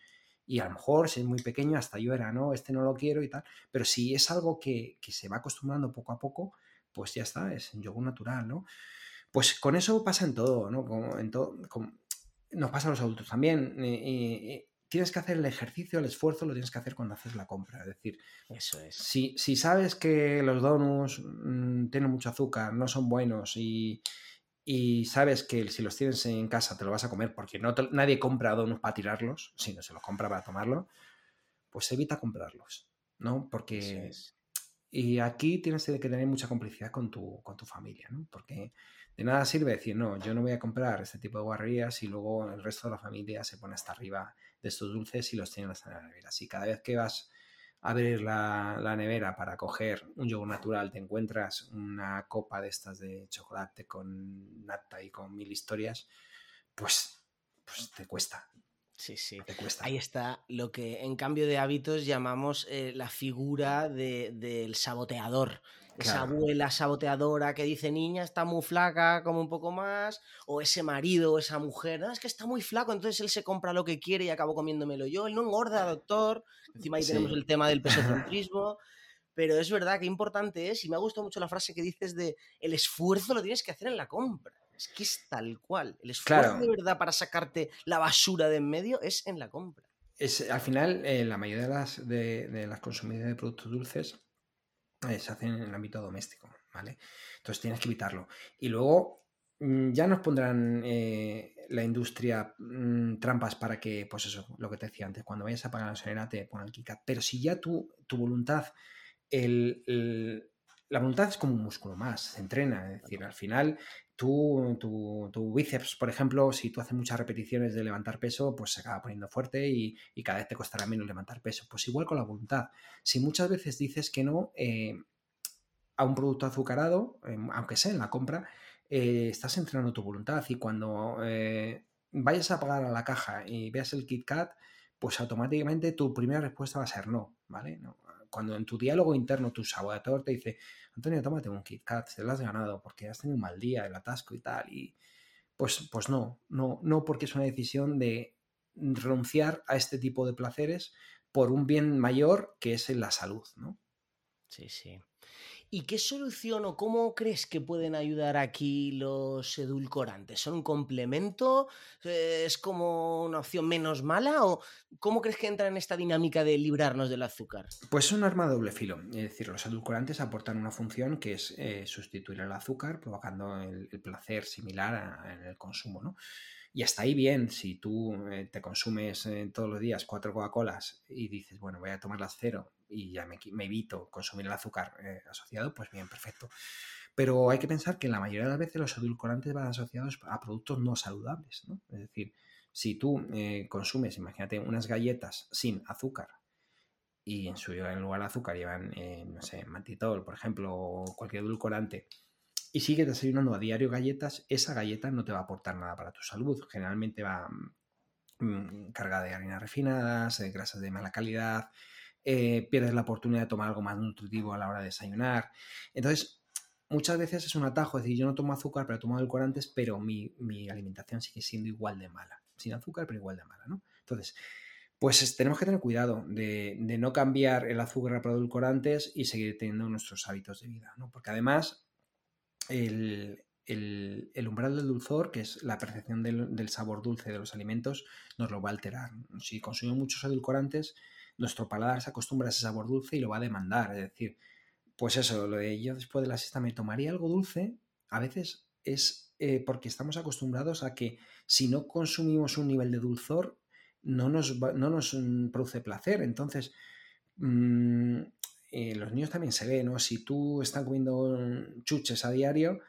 Y a lo mejor, si es muy pequeño, hasta yo era, no, este no lo quiero y tal. Pero si es algo que, que se va acostumbrando poco a poco, pues ya está, es un yogur natural, ¿no? Pues con eso pasa en todo, ¿no? Como en todo, nos pasa a los adultos también. y, tienes que hacer el ejercicio, el esfuerzo, lo tienes que hacer cuando haces la compra. Es decir, eso es. Si, si sabes que los donuts mm, tienen mucho azúcar, no son buenos y, y, sabes que si los tienes en casa te lo vas a comer porque no nadie compra donuts para tirarlos, sino se los compra para tomarlo, pues evita comprarlos, ¿no? Porque... Y aquí tienes que tener mucha complicidad con tu, con tu familia, ¿no? Porque de nada sirve decir, no, yo no voy a comprar este tipo de guarrerías y luego el resto de la familia se pone hasta arriba de estos dulces y los tienes en la nevera. Si cada vez que vas a abrir la, nevera para coger un yogur natural te encuentras una copa de estas de chocolate con nata y con mil historias, pues, pues te cuesta. Sí, sí. Te cuesta. Ahí está lo que en cambio de hábitos llamamos eh, la figura del saboteador esa abuela saboteadora que dice niña está muy flaca, como un poco más, o ese marido o esa mujer, no, es que está muy flaco, entonces él se compra lo que quiere y acabo comiéndomelo yo, él no engorda, doctor, encima ahí tenemos el tema del pesocentrismo, pero es verdad que importante es, y me ha gustado mucho la frase que dices de el esfuerzo lo tienes que hacer en la compra. Es que es tal cual. El esfuerzo de verdad para sacarte la basura de en medio es en la compra. Es, al final, eh, la mayoría de las, de, de las consumidas de productos dulces se hacen en el ámbito doméstico, ¿vale? Entonces tienes que evitarlo. Y luego mm, ya nos pondrán eh, la industria mm, trampas para que, pues eso, lo que te decía antes, cuando vayas a pagar la sonera te pongan KitKat. Pero si ya tu, tu voluntad, la voluntad es como un músculo más, se entrena. Es decir, al final Tú, tu, bíceps, por ejemplo, si tú haces muchas repeticiones de levantar peso, pues se acaba poniendo fuerte y, cada vez te costará menos levantar peso. Pues igual con la voluntad. Si muchas veces dices que no eh, a un producto azucarado, em, aunque sea en la compra, eh, estás entrenando tu voluntad y cuando eh, vayas a pagar a la caja y veas el KitKat, pues automáticamente tu primera respuesta va a ser no. ¿vale? Cuando en tu diálogo interno tu saboteador te dice, Antonio, tómate un KitKat, te lo has ganado porque has tenido un mal día, el atasco y tal, y pues, pues no, no, no porque es una decisión de renunciar a este tipo de placeres por un bien mayor que es la salud, ¿no? Sí, sí. ¿Y qué solución o cómo crees que pueden ayudar aquí los edulcorantes? ¿Son un complemento? Eh, ¿Es como una opción menos mala? ¿O cómo crees que entra en esta dinámica de librarnos del azúcar? Pues es un arma de doble filo. Es decir, los edulcorantes aportan una función que es eh, sustituir el azúcar, provocando el, placer similar en el consumo, ¿no? Y hasta ahí bien, si tú eh, te consumes todos los días cuatro Coca-Colas y dices, bueno, voy a tomarlas cero y ya me, evito consumir el azúcar eh, asociado, pues bien, perfecto. Pero hay que pensar que la mayoría de las veces los edulcorantes van asociados a productos no saludables, ¿no? Es decir, si tú eh, consumes, imagínate, unas galletas sin azúcar y en su lugar de azúcar llevan, eh, no sé, mantitol, por ejemplo, o cualquier edulcorante, y sigues desayunando a diario galletas, esa galleta no te va a aportar nada para tu salud. Generalmente va mm, cargada de harinas refinadas, de grasas de mala calidad, eh, pierdes la oportunidad de tomar algo más nutritivo a la hora de desayunar. Entonces, muchas veces es un atajo, es decir, yo no tomo azúcar, pero tomo edulcorantes, pero mi, alimentación sigue siendo igual de mala. Sin azúcar, pero igual de mala, ¿no? Entonces, pues tenemos que tener cuidado de, no cambiar el azúcar por edulcorantes y seguir teniendo nuestros hábitos de vida, ¿no? Porque además, el, umbral del dulzor, que es la percepción del, del, sabor dulce de los alimentos, nos lo va a alterar. Si consumimos muchos edulcorantes, nuestro paladar se acostumbra a ese sabor dulce y lo va a demandar. Es decir, pues eso, lo de yo después de la siesta me tomaría algo dulce, a veces es eh, porque estamos acostumbrados a que si no consumimos un nivel de dulzor, no nos, no nos produce placer. Entonces, mm, eh, los niños también se ve, ¿no? Si tú estás comiendo chuches a diario,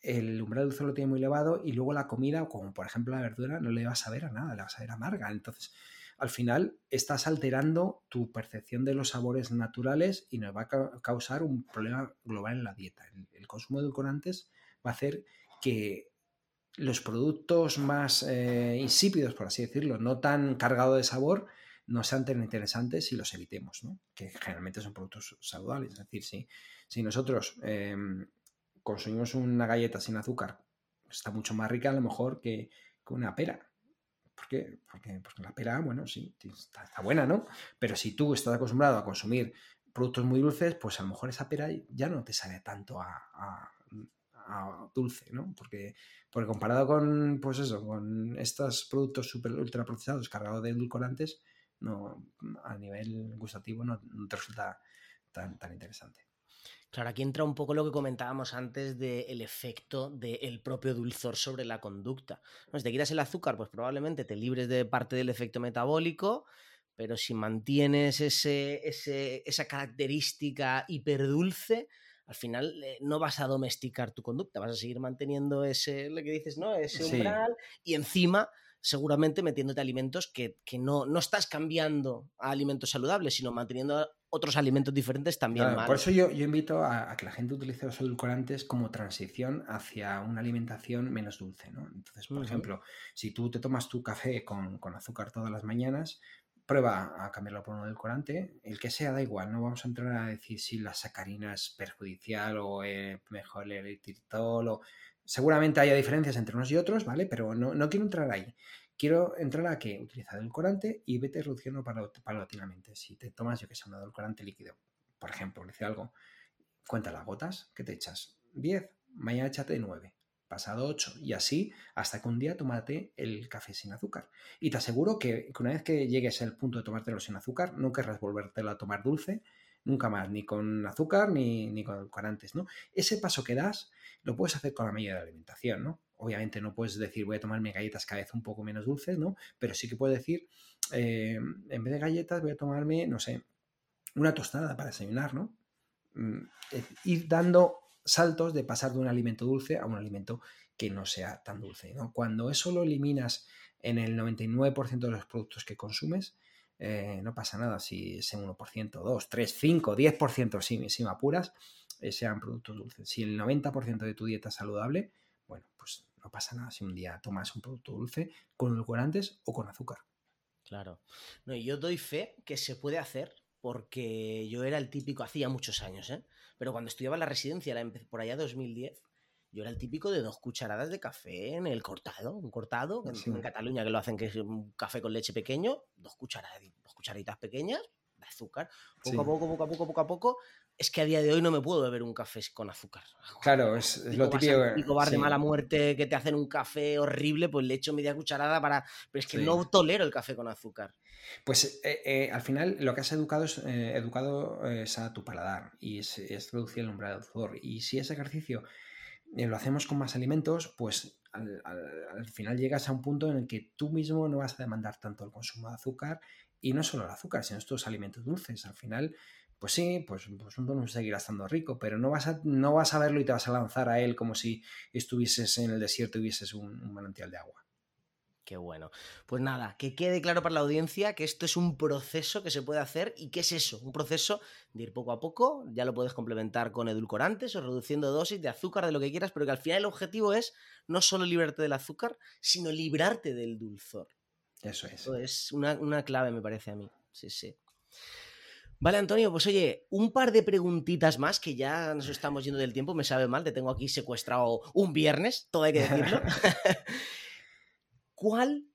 el umbral dulzor lo tiene muy elevado y luego la comida, como por ejemplo la verdura, no le va a saber a nada, le va a saber amarga. Entonces, al final estás alterando tu percepción de los sabores naturales y nos va a causar un problema global en la dieta. El, consumo de edulcorantes va a hacer que los productos más eh, insípidos, por así decirlo, no tan cargados de sabor, no sean tan interesantes y los evitemos, ¿no? que generalmente son productos saludables. Es decir, si, si nosotros em, consumimos una galleta sin azúcar, está mucho más rica a lo mejor que, una pera. ¿Por qué? Porque, la pera, bueno, sí, está, buena, ¿no? Pero si tú estás acostumbrado a consumir productos muy dulces, pues a lo mejor esa pera ya no te sale tanto a, dulce, ¿no? Porque, porque comparado con, pues eso, con estos productos super ultra procesados cargados de edulcorantes, no, a nivel gustativo no, te resulta tan, tan interesante. Claro, aquí entra un poco lo que comentábamos antes del efecto del propio dulzor sobre la conducta. Si te quitas el azúcar, pues probablemente te libres de parte del efecto metabólico, pero si mantienes ese, esa característica hiperdulce, al final eh, no vas a domesticar tu conducta, vas a seguir manteniendo ese, lo que dices, ¿no? Ese umbral y encima seguramente metiéndote alimentos que, no, no, estás cambiando a alimentos saludables, sino manteniendo otros alimentos diferentes también. por eso yo, yo invito a, que la gente utilice los edulcorantes como transición hacia una alimentación menos dulce. ¿no? Entonces, por ejemplo, si tú te tomas tu café con, azúcar todas las mañanas, prueba a cambiarlo por un edulcorante, el que sea, da igual, no vamos a entrar a decir si la sacarina es perjudicial o eh, mejor el eritritol o seguramente haya diferencias entre unos y otros, ¿vale? Pero no, no quiero entrar ahí. Quiero entrar a que utiliza edulcorante y vete reduciendo paulatinamente. Si te tomas, yo que sé, un edulcorante líquido, por ejemplo, le algo, cuenta las gotas que te echas. 10, mañana échate 9, pasado 8 y así hasta que un día tómate el café sin azúcar. Y te aseguro que, una vez que llegues al punto de tomártelo sin azúcar, no querrás volvértelo a tomar dulce nunca más, ni con azúcar ni, ni con edulcorantes, ¿no? Ese paso que das lo puedes hacer con la medida de alimentación, ¿no? Obviamente no puedes decir voy a tomarme galletas cada vez un poco menos dulces, ¿no? Pero sí que puedes decir, eh, en vez de galletas voy a tomarme, no sé, una tostada para desayunar, ¿no? Mm, ir dando saltos de pasar de un alimento dulce a un alimento que no sea tan dulce, ¿no? Cuando eso lo eliminas en el 99% de los productos que consumes, eh, no pasa nada si ese 1%, 2, 3, 5, 10% si, si me apuras, eh, sean productos dulces. Si el 90% de tu dieta es saludable, bueno, pues no pasa nada si un día tomas un producto dulce con edulcorantes o con azúcar. Claro. No, yo doy fe que se puede hacer porque yo era el típico, hacía muchos años, ¿eh? Pero cuando estudiaba en la residencia, por allá 2010, yo era el típico de dos cucharadas de café en el cortado, un cortado, en, Cataluña que lo hacen que es un café con leche pequeño, dos, cucharadas, dos cucharitas pequeñas de azúcar, poco a poco, poco a poco, poco a poco, es que a día de hoy no me puedo beber un café con azúcar. Claro, es, lo típico. Un bar de mala muerte que te hacen un café horrible, pues le echo media cucharada para. Pero es que no tolero el café con azúcar. Pues eh, eh, al final lo que has educado es, eh, educado es a tu paladar y es, es reducir el umbral del. Y si ese ejercicio lo hacemos con más alimentos, pues al, al, final llegas a un punto en el que tú mismo no vas a demandar tanto el consumo de azúcar y no solo el azúcar, sino estos alimentos dulces. Al final pues sí, pues, pues uno seguirá estando rico, pero no vas, a, no vas a verlo y te vas a lanzar a él como si estuvieses en el desierto y vieses un, manantial de agua. Qué bueno. Pues nada, que quede claro para la audiencia que esto es un proceso que se puede hacer y qué es eso, un proceso de ir poco a poco, ya lo puedes complementar con edulcorantes o reduciendo dosis de azúcar, de lo que quieras, pero que al final el objetivo es no solo librarte del azúcar, sino librarte del dulzor. Eso es. Eso es una, una clave, me parece a mí. Sí, sí. Vale, Antonio, pues oye, un par de preguntitas más que ya nos estamos yendo del tiempo, me sabe mal, te tengo aquí secuestrado un viernes, todo hay que decirlo. ¿Cuál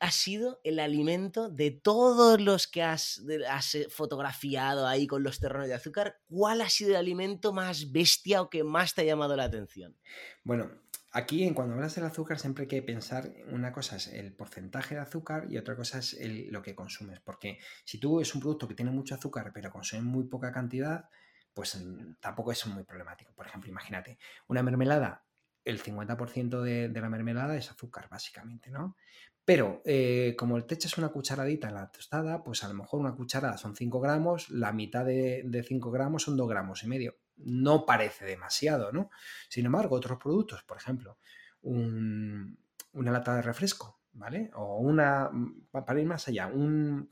ha sido el alimento de todos los que has, eh, fotografiado ahí con los terrenos de azúcar? ¿Cuál ha sido el alimento más bestia o que más te ha llamado la atención? Bueno, Aquí, cuando hablas del azúcar, siempre hay que pensar, una cosa es el porcentaje de azúcar y otra cosa es lo que consumes. Porque si tú es un producto que tiene mucho azúcar, pero consume muy poca cantidad, pues mm, tampoco es muy problemático. Por ejemplo, imagínate, una mermelada, el 50% de, de, la mermelada es azúcar, básicamente, ¿no? Pero eh, como te echas una cucharadita en la tostada, pues a lo mejor una cucharada son 5 gramos, la mitad de, de 5 gramos son 2 gramos y medio no parece demasiado, ¿no? Sin embargo, otros productos, por ejemplo, una lata de refresco, ¿vale? O una, para ir más allá, una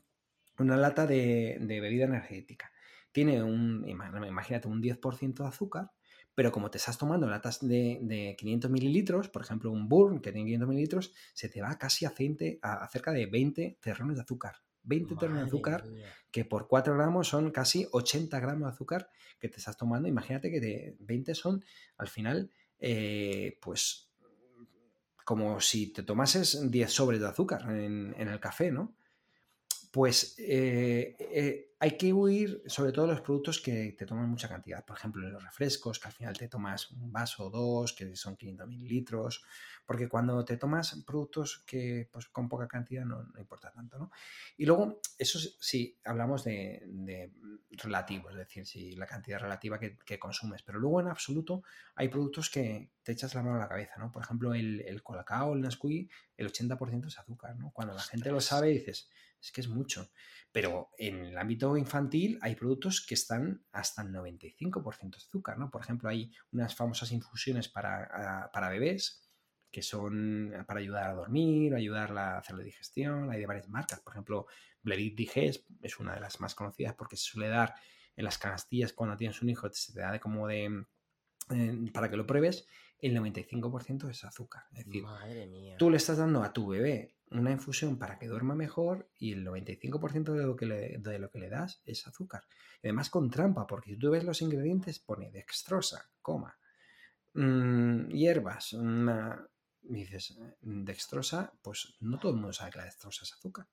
lata de, bebida energética. Tiene un, imagínate, un 10% de azúcar, pero como te estás tomando latas de, 500 mililitros, por ejemplo, un Burn que tiene 500 mililitros, se te va casi a, a cerca de 20 terrenos de azúcar. 20 terrenos de azúcar, que por 4 gramos son casi 80 gramos de azúcar que te estás tomando. Imagínate que de 20 son, al final, eh, pues como si te tomases 10 sobres de azúcar en, el café, ¿no? Pues eh, eh, hay que huir sobre todo los productos que te toman mucha cantidad. Por ejemplo, los refrescos, que al final te tomas un vaso o dos, que son 500 mililitros. Porque cuando te tomas productos que pues, con poca cantidad no, importa tanto, ¿no? Y luego, eso sí, hablamos de, relativo, es decir, si la cantidad relativa que, consumes. Pero luego, en absoluto, hay productos que te echas la mano a la cabeza, ¿no? Por ejemplo, el, el colacao, el Nesquik, el 80% es azúcar, ¿no? Cuando la gente lo sabe, dices, es que es mucho. Pero en el ámbito infantil hay productos que están hasta el 95% de azúcar, ¿no? Por ejemplo, hay unas famosas infusiones para, para bebés que son para ayudar a dormir, ayudar a hacer la digestión. Hay de varias marcas. Por ejemplo, Bledit Digest es una de las más conocidas porque se suele dar en las canastillas cuando tienes un hijo, se te da de como de... para que lo pruebes, el 95% es azúcar. Es decir, tú le estás dando a tu bebé una infusión para que duerma mejor y el 95% de lo, que le, de lo que le das es azúcar. Y además con trampa, porque si tú ves los ingredientes pone dextrosa, coma, mm, hierbas, una, dices, dextrosa, pues no todo el mundo sabe que la dextrosa es azúcar.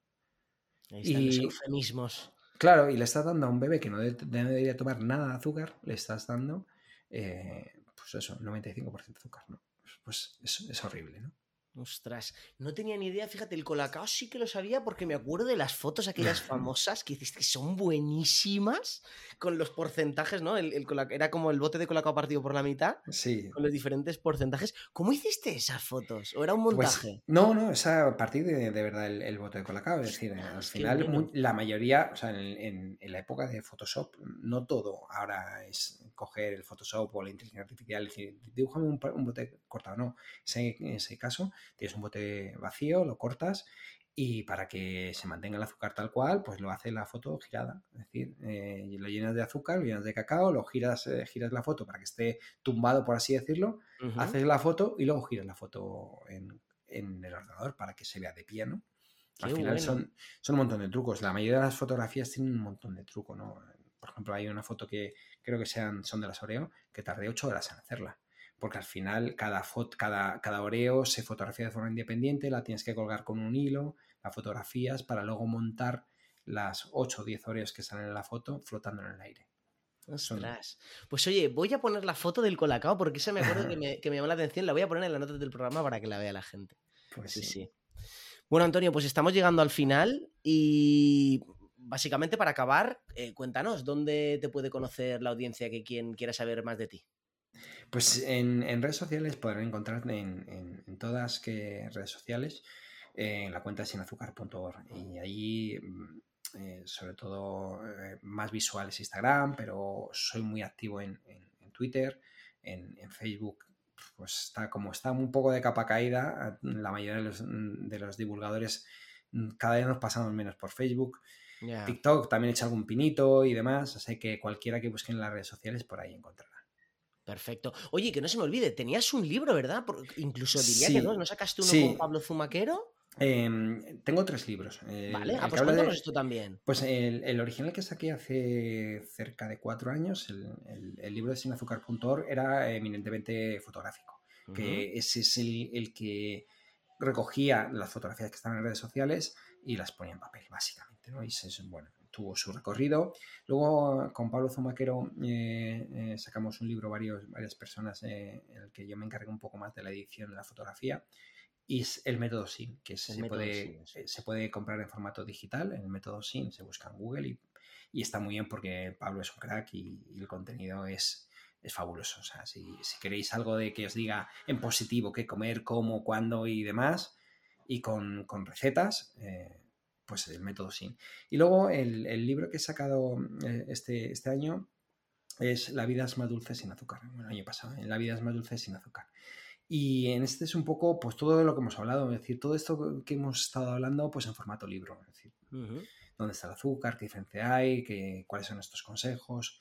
Ahí están y, los eufemismos. Claro, y le estás dando a un bebé que no debería tomar nada de azúcar, le estás dando eh, pues eso, 95% de azúcar, ¿no? Pues es, horrible, ¿no? Ostras, no tenía ni idea, fíjate, el colacao sí que lo sabía porque me acuerdo de las fotos aquellas famosas que hiciste que son buenísimas con los porcentajes, ¿no? El, era como el bote de colacao partido por la mitad. Sí. Con los diferentes porcentajes. ¿Cómo hiciste esas fotos? ¿O era un pues, montaje? no, no, es a partir de, de verdad el, bote de colacao. Es decir, al final la mayoría, o sea, en, en, la época de Photoshop, no todo ahora es coger el Photoshop o la inteligencia artificial y decir, dibújame un, un bote cortado. No, en ese caso tienes un bote vacío, lo cortas y para que se mantenga el azúcar tal cual, pues lo hace la foto girada. Es decir, eh, lo llenas de azúcar, lo llenas de cacao, lo giras, eh, giras la foto para que esté tumbado, por así decirlo, haces la foto y luego giras la foto en, el ordenador para que se vea de pie, ¿no? Al final son, son un montón de trucos. La mayoría de las fotografías tienen un montón de trucos, ¿no? Por ejemplo, hay una foto que creo que sean, son de las Oreo, que tardé ocho horas en hacerla. Porque al final cada, foto, cada, cada Oreo se fotografía de forma independiente, la tienes que colgar con un hilo, la fotografías para luego montar las 8 o 10 Oreos que salen en la foto flotando en el aire. Pues oye, voy a poner la foto del colacao porque esa me acuerdo que me, que me llamó la atención. La voy a poner en las notas del programa para que la vea la gente. Pues sí, sí. Bueno, Antonio, pues estamos llegando al final y básicamente para acabar, eh, cuéntanos, ¿dónde te puede conocer la audiencia que quien quiera saber más de ti? Pues en, redes sociales podrán encontrar en, todas que redes sociales eh, en la cuenta sinazúcar.org y ahí mm, eh, sobre todo más visuales Instagram, pero soy muy activo en, Twitter, en, Facebook pues está como está un poco de capa caída, la mayoría de los, de los divulgadores mm, cada vez nos pasamos menos por Facebook. TikTok también he hecho algún pinito y demás, así que cualquiera que busque en las redes sociales por ahí encontrará. Perfecto. Oye, que no se me olvide, tenías un libro, ¿verdad? incluso diría que no, ¿no sacaste uno con Pablo Zumaquero? Em, tengo tres libros. Eh, vale, ah, pues cuéntanos esto también. Pues el, original que saqué hace cerca de cuatro años, el, libro de sinazúcar.org, era eminentemente fotográfico. Que ese es el, que recogía las fotografías que estaban en redes sociales y las ponía en papel, básicamente. ¿no? Y bueno, tuvo su recorrido. Luego con Pablo Zumaquero eh, eh, sacamos un libro varios, varias personas en el que yo me encargué un poco más de la edición de la fotografía y es el método SIN, que se, puede, eh, se puede comprar en formato digital. En el método SIN se busca en Google y, y está muy bien porque Pablo es un crack y, el contenido es, es, fabuloso. O sea, si, si, queréis algo de que os diga en positivo qué comer, cómo, cuándo y demás, y con, con recetas, eh, pues el método SIN. Y luego el, el libro que he sacado eh, este, este año es La vida es más dulce sin azúcar. el año pasado, La vida es más dulce sin azúcar. Y en este es un poco, pues todo lo que hemos hablado, es decir, todo esto que hemos estado hablando, pues en formato libro, es decir, dónde está el azúcar, qué diferencia hay, qué, cuáles son estos consejos.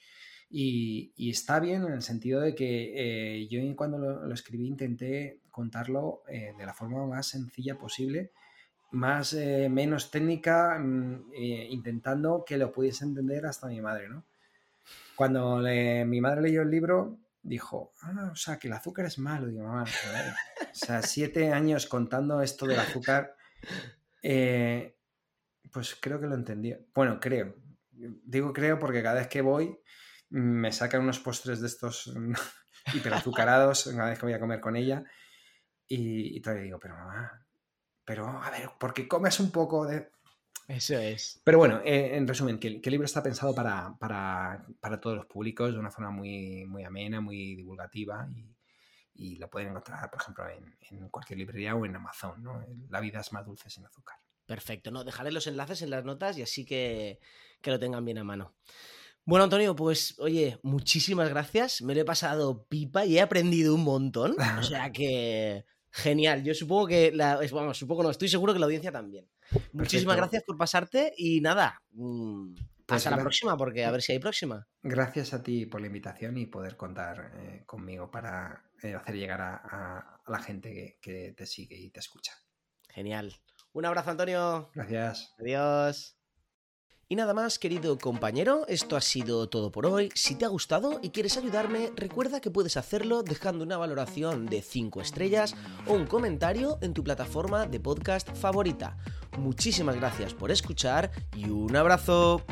Y, está bien en el sentido de que eh, yo cuando lo, escribí intenté contarlo eh, de la forma más sencilla posible, más eh, menos técnica, mm, intentando que lo pudiese entender hasta mi madre, ¿no? Cuando mi madre leyó el libro, dijo, ah, o sea, que el azúcar es malo. Digo, mamá, o sea, siete años contando esto del azúcar, eh, pues creo que lo entendí. Bueno, creo. Digo creo porque cada vez que voy me sacan unos postres de estos hiperazucarados cada vez que voy a comer con ella y, y todavía digo, pero mamá, pero a ver, ¿por qué comes un poco de... Eso es. Pero bueno, eh, en resumen, que, el libro está pensado para, todos los públicos de una forma muy, muy amena, muy divulgativa y, lo pueden encontrar, por ejemplo, en, cualquier librería o en Amazon. ¿no? La vida es más dulce sin azúcar. Perfecto, no, dejaré los enlaces en las notas y así que, que lo tengan bien a mano. Bueno, Antonio, pues oye, muchísimas gracias. Me lo he pasado pipa y he aprendido un montón. O sea que genial. Yo supongo que, la, vamos, supongo no, estoy seguro que la audiencia también. Muchísimas gracias por pasarte y nada, mm, pues hasta la próxima, porque a ver si hay próxima. Gracias a ti por la invitación y poder contar eh, conmigo para eh, hacer llegar a, la gente que te sigue y te escucha. Genial. Un abrazo, Antonio. Gracias. Adiós. Y nada más, querido compañero, esto ha sido todo por hoy. Si te ha gustado y quieres ayudarme, recuerda que puedes hacerlo dejando una valoración de 5 estrellas o un comentario en tu plataforma de podcast favorita. Muchísimas gracias por escuchar y un abrazo.